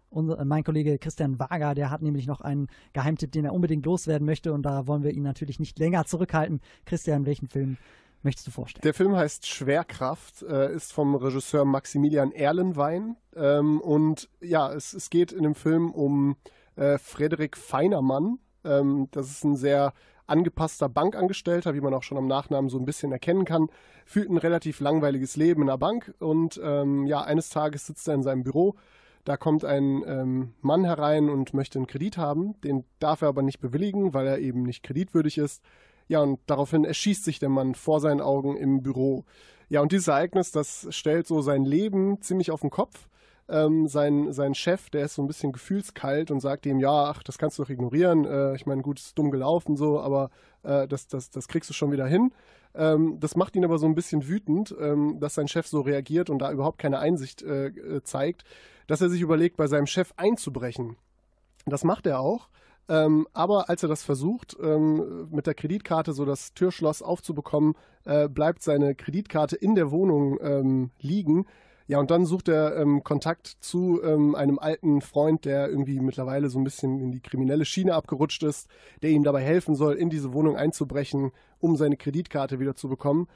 Unser, mein Kollege Christian Wager, der hat nämlich noch einen Geheimtipp, den er unbedingt loswerden möchte. Und da wollen wir ihn natürlich nicht länger zurückhalten. Christian, welchen Film möchtest du vorstellen? Der Film heißt Schwerkraft, äh, ist vom Regisseur Maximilian Erlenwein. Ähm, und ja, es, es geht in dem Film um äh, Frederik Feinermann. Ähm, das ist ein sehr angepasster Bankangestellter, wie man auch schon am Nachnamen so ein bisschen erkennen kann, führt ein relativ langweiliges Leben in der Bank und ähm, ja, eines Tages sitzt er in seinem Büro. Da kommt ein ähm, Mann herein und möchte einen Kredit haben. Den darf er aber nicht bewilligen, weil er eben nicht kreditwürdig ist. Ja, und daraufhin erschießt sich der Mann vor seinen Augen im Büro. Ja, und dieses Ereignis, das stellt so sein Leben ziemlich auf den Kopf. Ähm, sein, sein Chef, der ist so ein bisschen gefühlskalt und sagt ihm, ja, ach, das kannst du doch ignorieren. Äh, ich meine, gut, ist dumm gelaufen so, aber äh, das, das, das kriegst du schon wieder hin. Ähm, das macht ihn aber so ein bisschen wütend, ähm, dass sein Chef so reagiert und da überhaupt keine Einsicht äh, äh, zeigt, dass er sich überlegt, bei seinem Chef einzubrechen. Das macht er auch. Ähm, aber als er das versucht, ähm, mit der Kreditkarte so das Türschloss aufzubekommen, äh, bleibt seine Kreditkarte in der Wohnung ähm, liegen. Ja, und dann sucht er ähm, Kontakt zu ähm, einem alten Freund, der irgendwie mittlerweile so ein bisschen in die kriminelle Schiene abgerutscht ist, der ihm dabei helfen soll, in diese Wohnung einzubrechen, um seine Kreditkarte wieder zu bekommen.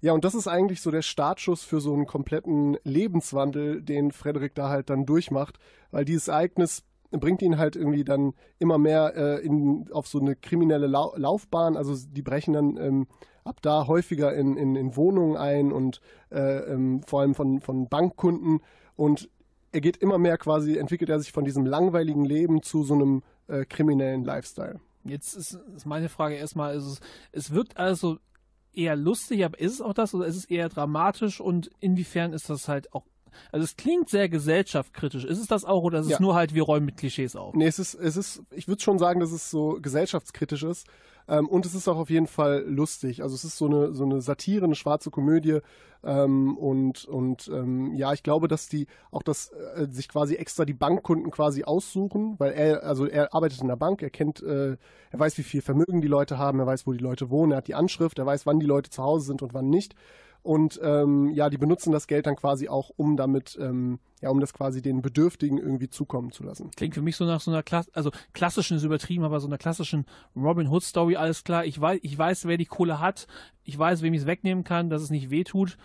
Ja, und das ist eigentlich so der Startschuss für so einen kompletten Lebenswandel, den Frederik da halt dann durchmacht, weil dieses Ereignis bringt ihn halt irgendwie dann immer mehr äh, in, auf so eine kriminelle Lau Laufbahn. Also die brechen dann ähm, ab da häufiger in, in, in Wohnungen ein und äh, ähm, vor allem von, von Bankkunden. Und er geht immer mehr quasi, entwickelt er sich von diesem langweiligen Leben zu so einem äh, kriminellen Lifestyle. Jetzt ist, ist meine Frage erstmal, ist es, es wirkt also eher lustig, aber ist es auch das oder ist es eher dramatisch und inwiefern ist das halt auch also es klingt sehr gesellschaftskritisch. Ist es das auch oder ist es Ja. nur halt, wir räumen mit Klischees auf? Nee, es ist, es ist, ich würde schon sagen, dass es so gesellschaftskritisch ist. Ähm, und es ist auch auf jeden Fall lustig. Also es ist so eine, so eine Satire, eine schwarze Komödie. Ähm, und und ähm, ja, ich glaube, dass die auch das äh, sich quasi extra die Bankkunden quasi aussuchen, weil er, also er arbeitet in der Bank, er kennt, äh, er weiß, wie viel Vermögen die Leute haben, er weiß, wo die Leute wohnen, er hat die Anschrift, er weiß, wann die Leute zu Hause sind und wann nicht. Und ähm, ja, die benutzen das Geld dann quasi auch, um damit, ähm, ja, um das quasi den Bedürftigen irgendwie zukommen zu lassen. Klingt für mich so nach so einer Klasse, also klassischen ist übertrieben, aber so einer klassischen Robin Hood Story, alles klar. Ich weiß, ich weiß, wer die Kohle hat. Ich weiß, wem ich es wegnehmen kann, dass es nicht wehtut.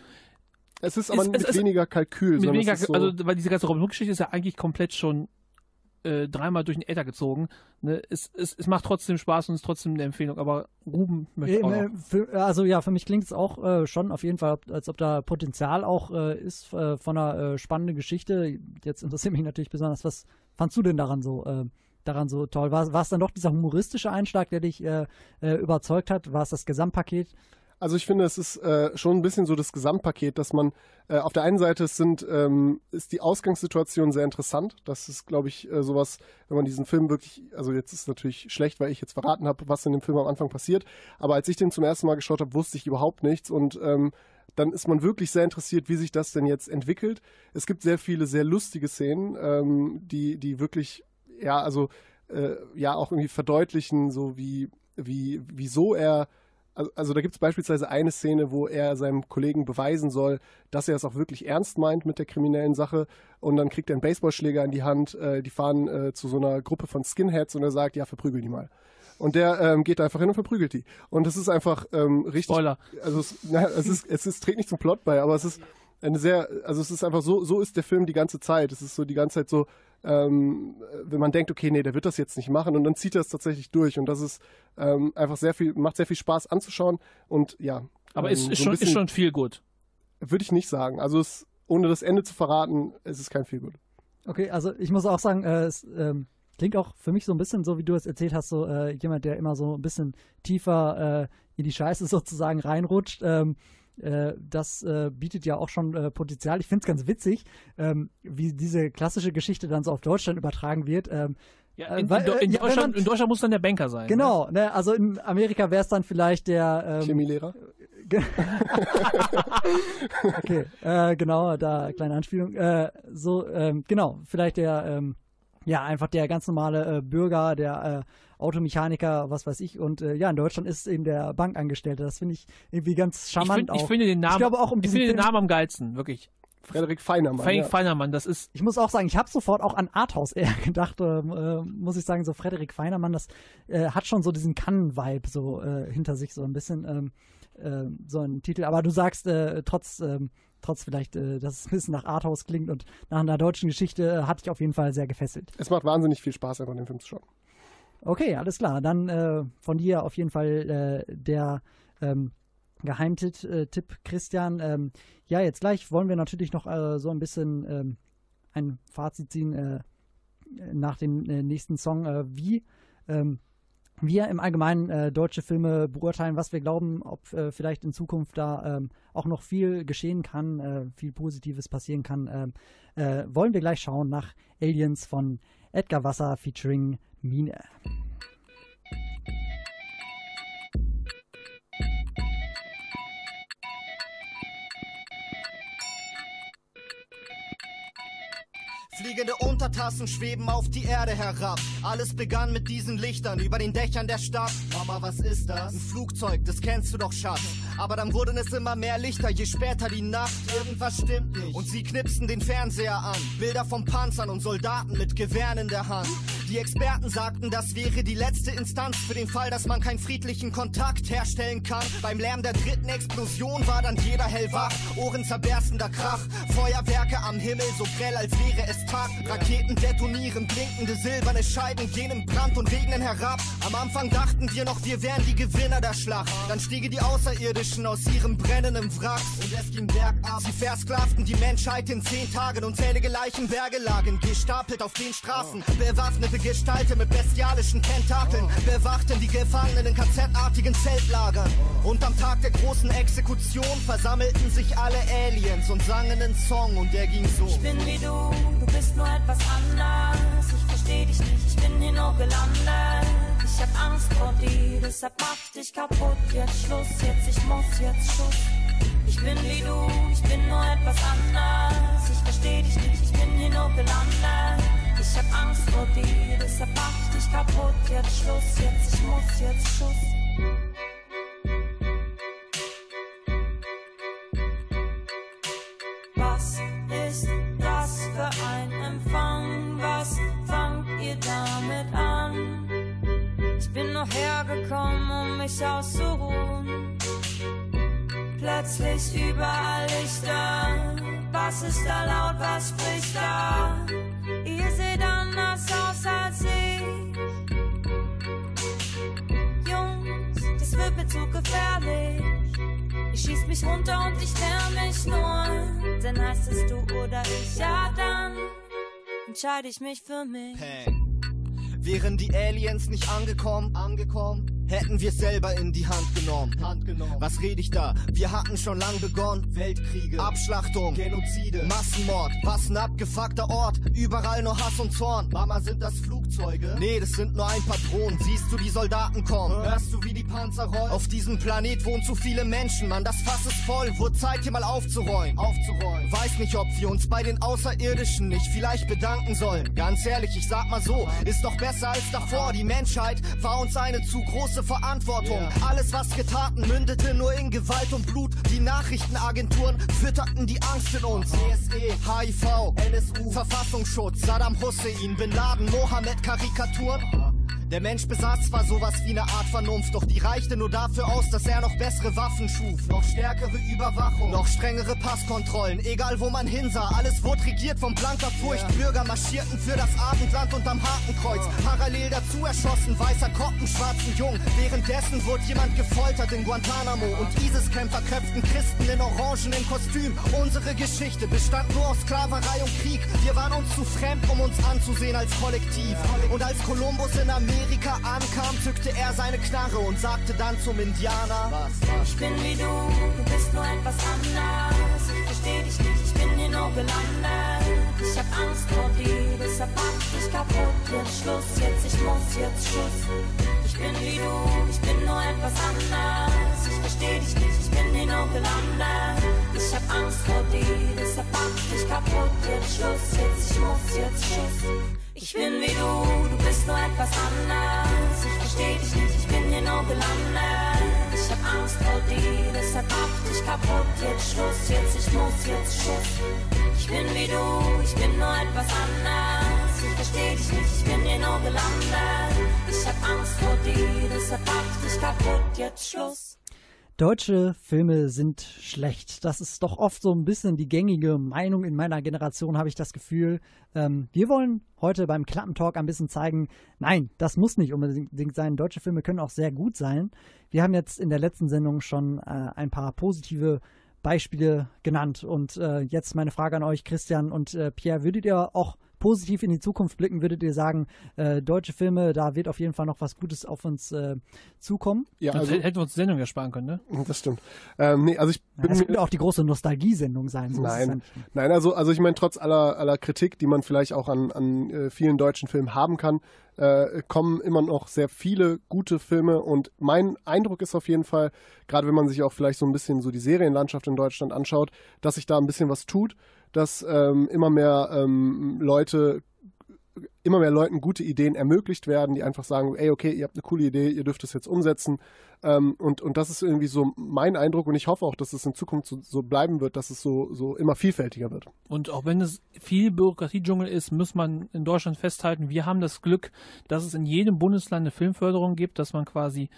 Es ist aber Es- mit es- weniger Kalkühl. Mit weniger, so, also, weil diese ganze Robin Hood Geschichte ist ja eigentlich komplett schon äh, dreimal durch den Äther gezogen. Ne? Es, es, es macht trotzdem Spaß und ist trotzdem eine Empfehlung, aber Ruben möchte auch Äh, noch. für, also ja, für mich klingt es auch äh, schon auf jeden Fall, als ob da Potenzial auch äh, ist äh, von einer spannenden Geschichte. Jetzt interessiert mich natürlich besonders, was fandst du denn daran so, daran so toll? War es dann doch dieser humoristische Einschlag, der dich überzeugt hat? War es das Gesamtpaket? Also ich finde, es ist äh, schon ein bisschen so das Gesamtpaket, dass man äh, auf der einen Seite sind, ähm, ist die Ausgangssituation sehr interessant. Das ist, glaube ich, äh, sowas, wenn man diesen Film wirklich, also jetzt ist es natürlich schlecht, weil ich jetzt verraten habe, was in dem Film am Anfang passiert. Aber als ich den zum ersten Mal geschaut habe, wusste ich überhaupt nichts und ähm, dann ist man wirklich sehr interessiert, wie sich das denn jetzt entwickelt. Es gibt sehr viele sehr lustige Szenen, ähm, die, die wirklich, ja, also äh, ja auch irgendwie verdeutlichen, so wie, wie, wieso er also, also da gibt es beispielsweise eine Szene, wo er seinem Kollegen beweisen soll, dass er es auch wirklich ernst meint mit der kriminellen Sache. Und dann kriegt er einen Baseballschläger in die Hand. Äh, die fahren äh, zu so einer Gruppe von Skinheads und er sagt, ja, verprügel die mal. Und der ähm, geht da einfach hin und verprügelt die. Und das ist einfach ähm, richtig. Spoiler. Also es, na, es ist, es ist, trägt nicht zum Plot bei, aber es ist eine sehr, also es ist einfach so, so ist der Film die ganze Zeit. Es ist so die ganze Zeit so, ähm, wenn man denkt, okay, nee, der wird das jetzt nicht machen und dann zieht er es tatsächlich durch und das ist ähm, einfach sehr viel, macht sehr viel Spaß anzuschauen und ja. Aber ähm, ist, ist, so schon, ist schon viel gut. Würde ich nicht sagen. Also es, ohne das Ende zu verraten, es ist kein viel gut. Okay, also ich muss auch sagen, äh, es ähm, klingt auch für mich so ein bisschen so, wie du es erzählt hast, so äh, jemand, der immer so ein bisschen tiefer äh, in die Scheiße sozusagen reinrutscht. Ähm, äh, das äh, bietet ja auch schon äh, Potenzial. Ich finde es ganz witzig, ähm, wie diese klassische Geschichte dann so auf Deutschland übertragen wird. Ähm, Ja, Äh, in, weil, in, äh, in, ja, wenn Deutschland, man- in Deutschland muss dann der Banker sein. Genau, ne? also in Amerika wäre es dann vielleicht der ähm, Chemielehrer? Okay, äh, genau, da kleine Anspielung. Äh, so, ähm, genau, vielleicht der, ähm, ja, einfach der ganz normale äh, Bürger, der äh, Automechaniker, was weiß ich. Und äh, ja, in Deutschland ist eben der Bankangestellte. Das finde ich irgendwie ganz Ich, charmant find, ich auch. finde den Namen, ich glaube auch um ich finde den Namen am geilsten, wirklich. Frederik Feinermann. Frank ja. Feinermann, das ist ich muss auch sagen, ich habe sofort auch an Arthouse eher gedacht, ähm, äh, muss ich sagen, so Frederik Feinermann, das äh, hat schon so diesen Kannen-Vibe so äh, hinter sich, so ein bisschen ähm, äh, so ein Titel. Aber du sagst äh, trotz, ähm, trotz vielleicht, äh, dass es ein bisschen nach Arthouse klingt und nach einer deutschen Geschichte, äh, hat dich auf jeden Fall sehr gefesselt. Es macht wahnsinnig viel Spaß, einfach den Film zu schauen. Okay, alles klar. Dann äh, von dir auf jeden Fall äh, der ähm, Geheimtipp, äh, Christian. Ähm, ja, jetzt gleich wollen wir natürlich noch äh, so ein bisschen ähm, ein Fazit ziehen äh, nach dem äh, nächsten Song, wie ähm, wir im Allgemeinen deutsche Filme beurteilen, was wir glauben, ob vielleicht in Zukunft da ähm, auch noch viel geschehen kann, viel Positives passieren kann. ähm, äh, wollen wir gleich schauen nach Aliens von Edgar Wasser featuring Mine. Fliegende Untertassen schweben auf die Erde herab. Alles begann mit diesen Lichtern über den Dächern der Stadt. Mama, was ist das? Ein Flugzeug, das kennst du doch, Schatz. Aber dann wurden es immer mehr Lichter, je später die Nacht. Irgendwas stimmt nicht. Und sie knipsten den Fernseher an. Bilder von Panzern und Soldaten mit Gewehren in der Hand. Die Experten sagten, das wäre die letzte Instanz für den Fall, dass man keinen friedlichen Kontakt herstellen kann. Beim Lärm der dritten Explosion war dann jeder hellwach. Ohren zerberstender Krach. Feuerwerke am Himmel, so grell, als wäre es Tag. Raketen detonieren, blinkende silberne Scheiben gehen im Brand und regnen herab. Am Anfang dachten wir noch, wir wären die Gewinner der Schlacht. Dann stiegen die Außerirdischen aus ihrem brennenden Wrack und es ging bergab. Sie versklavten die Menschheit in zehn Tagen. Unzählige Leichenberge lagen gestapelt auf den Straßen. Bewaffnete Gestalten mit bestialischen Tentakeln bewachten die Gefangenen in KZ-artigen Zeltlagern. Und am Tag der großen Exekution versammelten sich alle Aliens und sangen einen Song und der ging so. Ich bin wie du, du bist nur etwas anders. Ich versteh dich nicht, ich bin hier nur gelandet. Ich hab Angst vor dir, deshalb mach dich kaputt. Jetzt Schluss, jetzt ich muss, jetzt Schluss. Ich bin wie du, ich bin nur etwas anders. Ich versteh dich nicht, ich bin hier nur gelandet. Ich hab Angst vor dir, deshalb mach dich kaputt. Jetzt Schluss, jetzt ich muss, jetzt Schluss. Was ist das für ein Empfang? Was fangt ihr damit an? Ich bin noch hergekommen, um mich auszuruhen. Plötzlich überall Lichter. Was ist da laut? Was spricht da? Gefährlich. Ich schieß mich runter und ich wehr mich nur. Denn heißt es du oder ich, ja dann entscheide ich mich für mich. Peng. Wären die Aliens nicht angekommen, angekommen, hätten wir selber in die Hand genommen. Hand genommen. Was rede ich da? Wir hatten schon lang begonnen. Weltkriege, Abschlachtung, Genozide, Massenmord. Was ein abgefuckter Ort. Überall nur Hass und Zorn. Mama, sind das Flugzeuge? Nee, das sind nur ein paar Drohnen. Siehst du die Soldaten kommen? Hörst du, wie die Panzer rollen? Auf diesem Planet wohnen zu viele Menschen, Mann. Das Fass ist voll. Wurde Zeit, hier mal aufzuräumen. Aufzuräumen. Weiß nicht, ob wir uns bei den Außerirdischen nicht vielleicht bedanken sollen. Ganz ehrlich, ich sag mal so, ist doch besser als davor. Die Menschheit war uns eine zu große Verantwortung. Alles, was wir taten, mündete nur in Gewalt und Blut. Die Nachrichtenagenturen fütterten die Angst in uns. CSE, HIV, NSU, Verfassungsschutz, Saddam Hussein, Bin Laden, Mohammed, Karikaturen. Der Mensch besaß zwar sowas wie eine Art Vernunft, doch die reichte nur dafür aus, dass er noch bessere Waffen schuf. Noch stärkere Überwachung, noch strengere Passkontrollen, egal wo man hinsah. Alles wurde regiert von blanker Furcht. Bürger marschierten für das Abendland unterm Hakenkreuz. Parallel dazu erschossen, weißer Koppen, schwarzen Jungen. Währenddessen wurde jemand gefoltert in Guantanamo. Und ISIS-Kämpfer köpften Christen in orangenen Kostüm. Unsere Geschichte bestand nur aus Sklaverei und Krieg. Wir waren uns zu fremd, um uns anzusehen als Kollektiv. Und als Kolumbus in Amerika ankam, zückte er seine Knarre und sagte dann zum Indianer: Ich bin wie du, du bist nur etwas anders. Ich versteh dich nicht, ich bin hier nur gelandet. Ich hab Angst vor dir, deshalb mach dich kaputt, jetzt Schluss, jetzt ich muss, jetzt Schluss. Ich bin wie du, ich bin nur etwas anders. Ich versteh dich nicht, ich bin den Onkel anders. Ich hab Angst vor dir, deshalb mach dich kaputt, jetzt Schluss, jetzt ich muss, jetzt Schluss. Ich bin wie du, du bist nur etwas anders. Ich versteh dich nicht, ich bin den Onkel anders. Ich hab Angst vor dir, deshalb mach dich kaputt, jetzt Schluss, jetzt ich muss, jetzt Schluss. Ich bin wie du, ich bin nur etwas anders. Ich versteh dich nicht, ich bin dir nur gelandet. Ich hab Angst vor dir, deshalb mach dich kaputt, jetzt Schluss. Deutsche Filme sind schlecht. Das ist doch oft so ein bisschen die gängige Meinung in meiner Generation, habe ich das Gefühl. Ähm, wir wollen heute beim Klappentalk ein bisschen zeigen, nein, das muss nicht unbedingt sein. Deutsche Filme können auch sehr gut sein. Wir haben jetzt in der letzten Sendung schon äh, ein paar positive Beispiele genannt. Und äh, jetzt meine Frage an euch, Christian und äh, Pierre, würdet ihr auch positiv in die Zukunft blicken, würdet ihr sagen, äh, deutsche Filme, da wird auf jeden Fall noch was Gutes auf uns äh, zukommen? Ja, also, hätten wir uns die Sendung ja sparen können, ne? das stimmt. Ähm, nee, also ich Ja, bin das mir- könnte auch die große Nostalgiesendung sein. So Nein, nein, also, also ich meine, trotz aller, aller Kritik, die man vielleicht auch an, an äh, vielen deutschen Filmen haben kann, äh, kommen immer noch sehr viele gute Filme und mein Eindruck ist auf jeden Fall, gerade wenn man sich auch vielleicht so ein bisschen so die Serienlandschaft in Deutschland anschaut, dass sich da ein bisschen was tut, dass ähm, immer mehr ähm, Leute immer mehr Leuten gute Ideen ermöglicht werden, die einfach sagen, ey, okay, ihr habt eine coole Idee, ihr dürft es jetzt umsetzen. Ähm, und, und das ist irgendwie so mein Eindruck und ich hoffe auch, dass es in Zukunft so, so bleiben wird, dass es so, so immer vielfältiger wird. Und auch wenn es viel Bürokratiedschungel ist, muss man in Deutschland festhalten, wir haben das Glück, dass es in jedem Bundesland eine Filmförderung gibt, dass man quasi,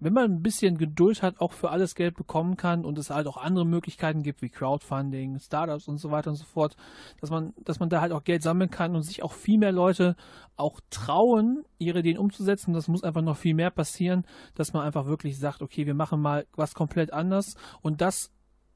wenn man ein bisschen Geduld hat, auch für alles Geld bekommen kann und es halt auch andere Möglichkeiten gibt, wie Crowdfunding, Startups und so weiter und so fort, dass man, dass man da halt auch Geld sammeln kann und sich auch viel mehr Leute auch trauen, ihre Ideen umzusetzen. Das muss einfach noch viel mehr passieren, dass man einfach wirklich sagt, okay, wir machen mal was komplett anders und das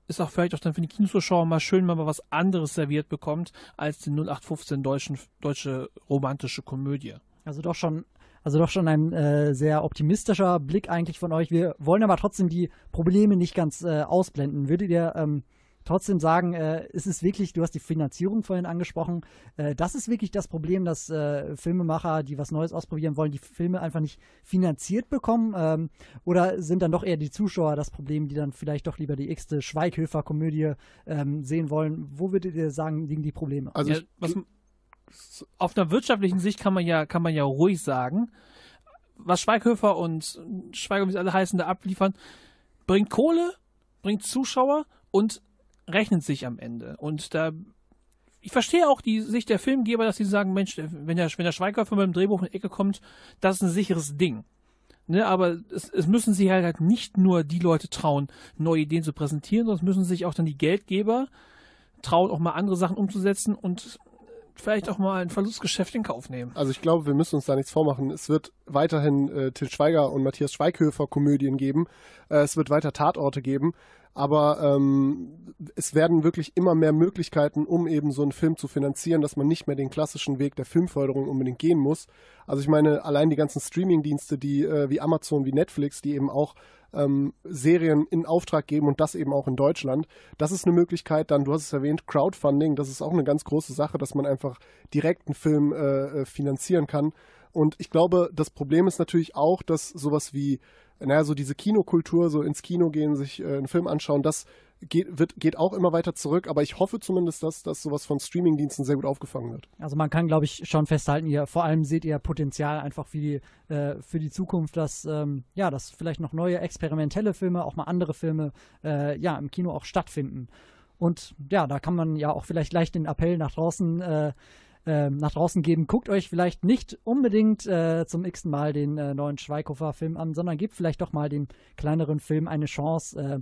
ist auch vielleicht auch dann für die Kinozuschauer mal schön, wenn man was anderes serviert bekommt als die 0815 deutschen, deutsche romantische Komödie. Also doch schon, also doch schon ein äh, sehr optimistischer Blick eigentlich von euch. Wir wollen aber trotzdem die Probleme nicht ganz äh, ausblenden. Würdet ihr ähm, trotzdem sagen, äh, es ist wirklich, du hast die Finanzierung vorhin angesprochen, äh, das ist wirklich das Problem, dass äh, Filmemacher, die was Neues ausprobieren wollen, die Filme einfach nicht finanziert bekommen? Ähm, oder sind dann doch eher die Zuschauer das Problem, die dann vielleicht doch lieber die x-te Schweighöfer-Komödie ähm, sehen wollen? Wo würdet ihr sagen, liegen die Probleme? Also ja, was, auf einer wirtschaftlichen Sicht kann man ja, kann man ja ruhig sagen, was Schweighöfer und Schweiger, wie sie alle heißen, da abliefern, bringt Kohle, bringt Zuschauer und rechnet sich am Ende. Und da, ich verstehe auch die Sicht der Filmgeber, dass sie sagen, Mensch, wenn der, wenn der Schweighöfer mit dem Drehbuch in die Ecke kommt, das ist ein sicheres Ding. Ne, aber es, es müssen sich halt, halt nicht nur die Leute trauen, neue Ideen zu präsentieren, sondern es müssen sich auch dann die Geldgeber trauen, auch mal andere Sachen umzusetzen und vielleicht auch mal ein Verlustgeschäft in Kauf nehmen. Also ich glaube, wir müssen uns da nichts vormachen. Es wird weiterhin äh, Til Schweiger und Matthias Schweighöfer Komödien geben. Äh, es wird weiter Tatorte geben. Aber ähm, es werden wirklich immer mehr Möglichkeiten, um eben so einen Film zu finanzieren, dass man nicht mehr den klassischen Weg der Filmförderung unbedingt gehen muss. Also ich meine, allein die ganzen Streaming-Dienste, die äh, wie Amazon, wie Netflix, die eben auch ähm, Serien in Auftrag geben und das eben auch in Deutschland. Das ist eine Möglichkeit. Dann, du hast es erwähnt, Crowdfunding, das ist auch eine ganz große Sache, dass man einfach direkt einen Film äh, äh, finanzieren kann. Und ich glaube, das Problem ist natürlich auch, dass sowas wie, naja, so diese Kinokultur, so ins Kino gehen, sich äh, einen Film anschauen, das geht, wird, geht auch immer weiter zurück. Aber ich hoffe zumindest, dass, dass sowas von Streamingdiensten sehr gut aufgefangen wird. Also man kann, glaube ich, schon festhalten, ihr vor allem seht ihr Potenzial einfach für die, äh, für die Zukunft, dass ähm, ja, dass vielleicht noch neue experimentelle Filme, auch mal andere Filme, äh, ja, im Kino auch stattfinden. Und ja, da kann man ja auch vielleicht leicht den Appell nach draußen äh, äh, nach draußen geben. Guckt euch vielleicht nicht unbedingt äh, zum x Mal den äh, neuen Schweighofer-Film an, sondern gebt vielleicht doch mal dem kleineren Film eine Chance. Äh,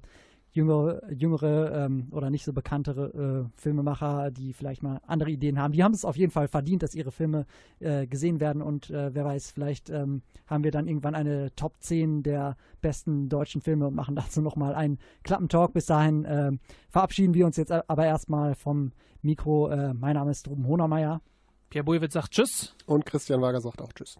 jüngere, jüngere ähm, oder nicht so bekanntere äh, Filmemacher, die vielleicht mal andere Ideen haben. Die haben es auf jeden Fall verdient, dass ihre Filme äh, gesehen werden und äh, wer weiß, vielleicht ähm, haben wir dann irgendwann eine Top 10 der besten deutschen Filme und machen dazu nochmal einen Klappentalk. Bis dahin äh, verabschieden wir uns jetzt aber erstmal vom Mikro. Äh, mein Name ist Ruben Honermeier. Pierre Boywitz sagt Tschüss. Und Christian Wager sagt auch Tschüss.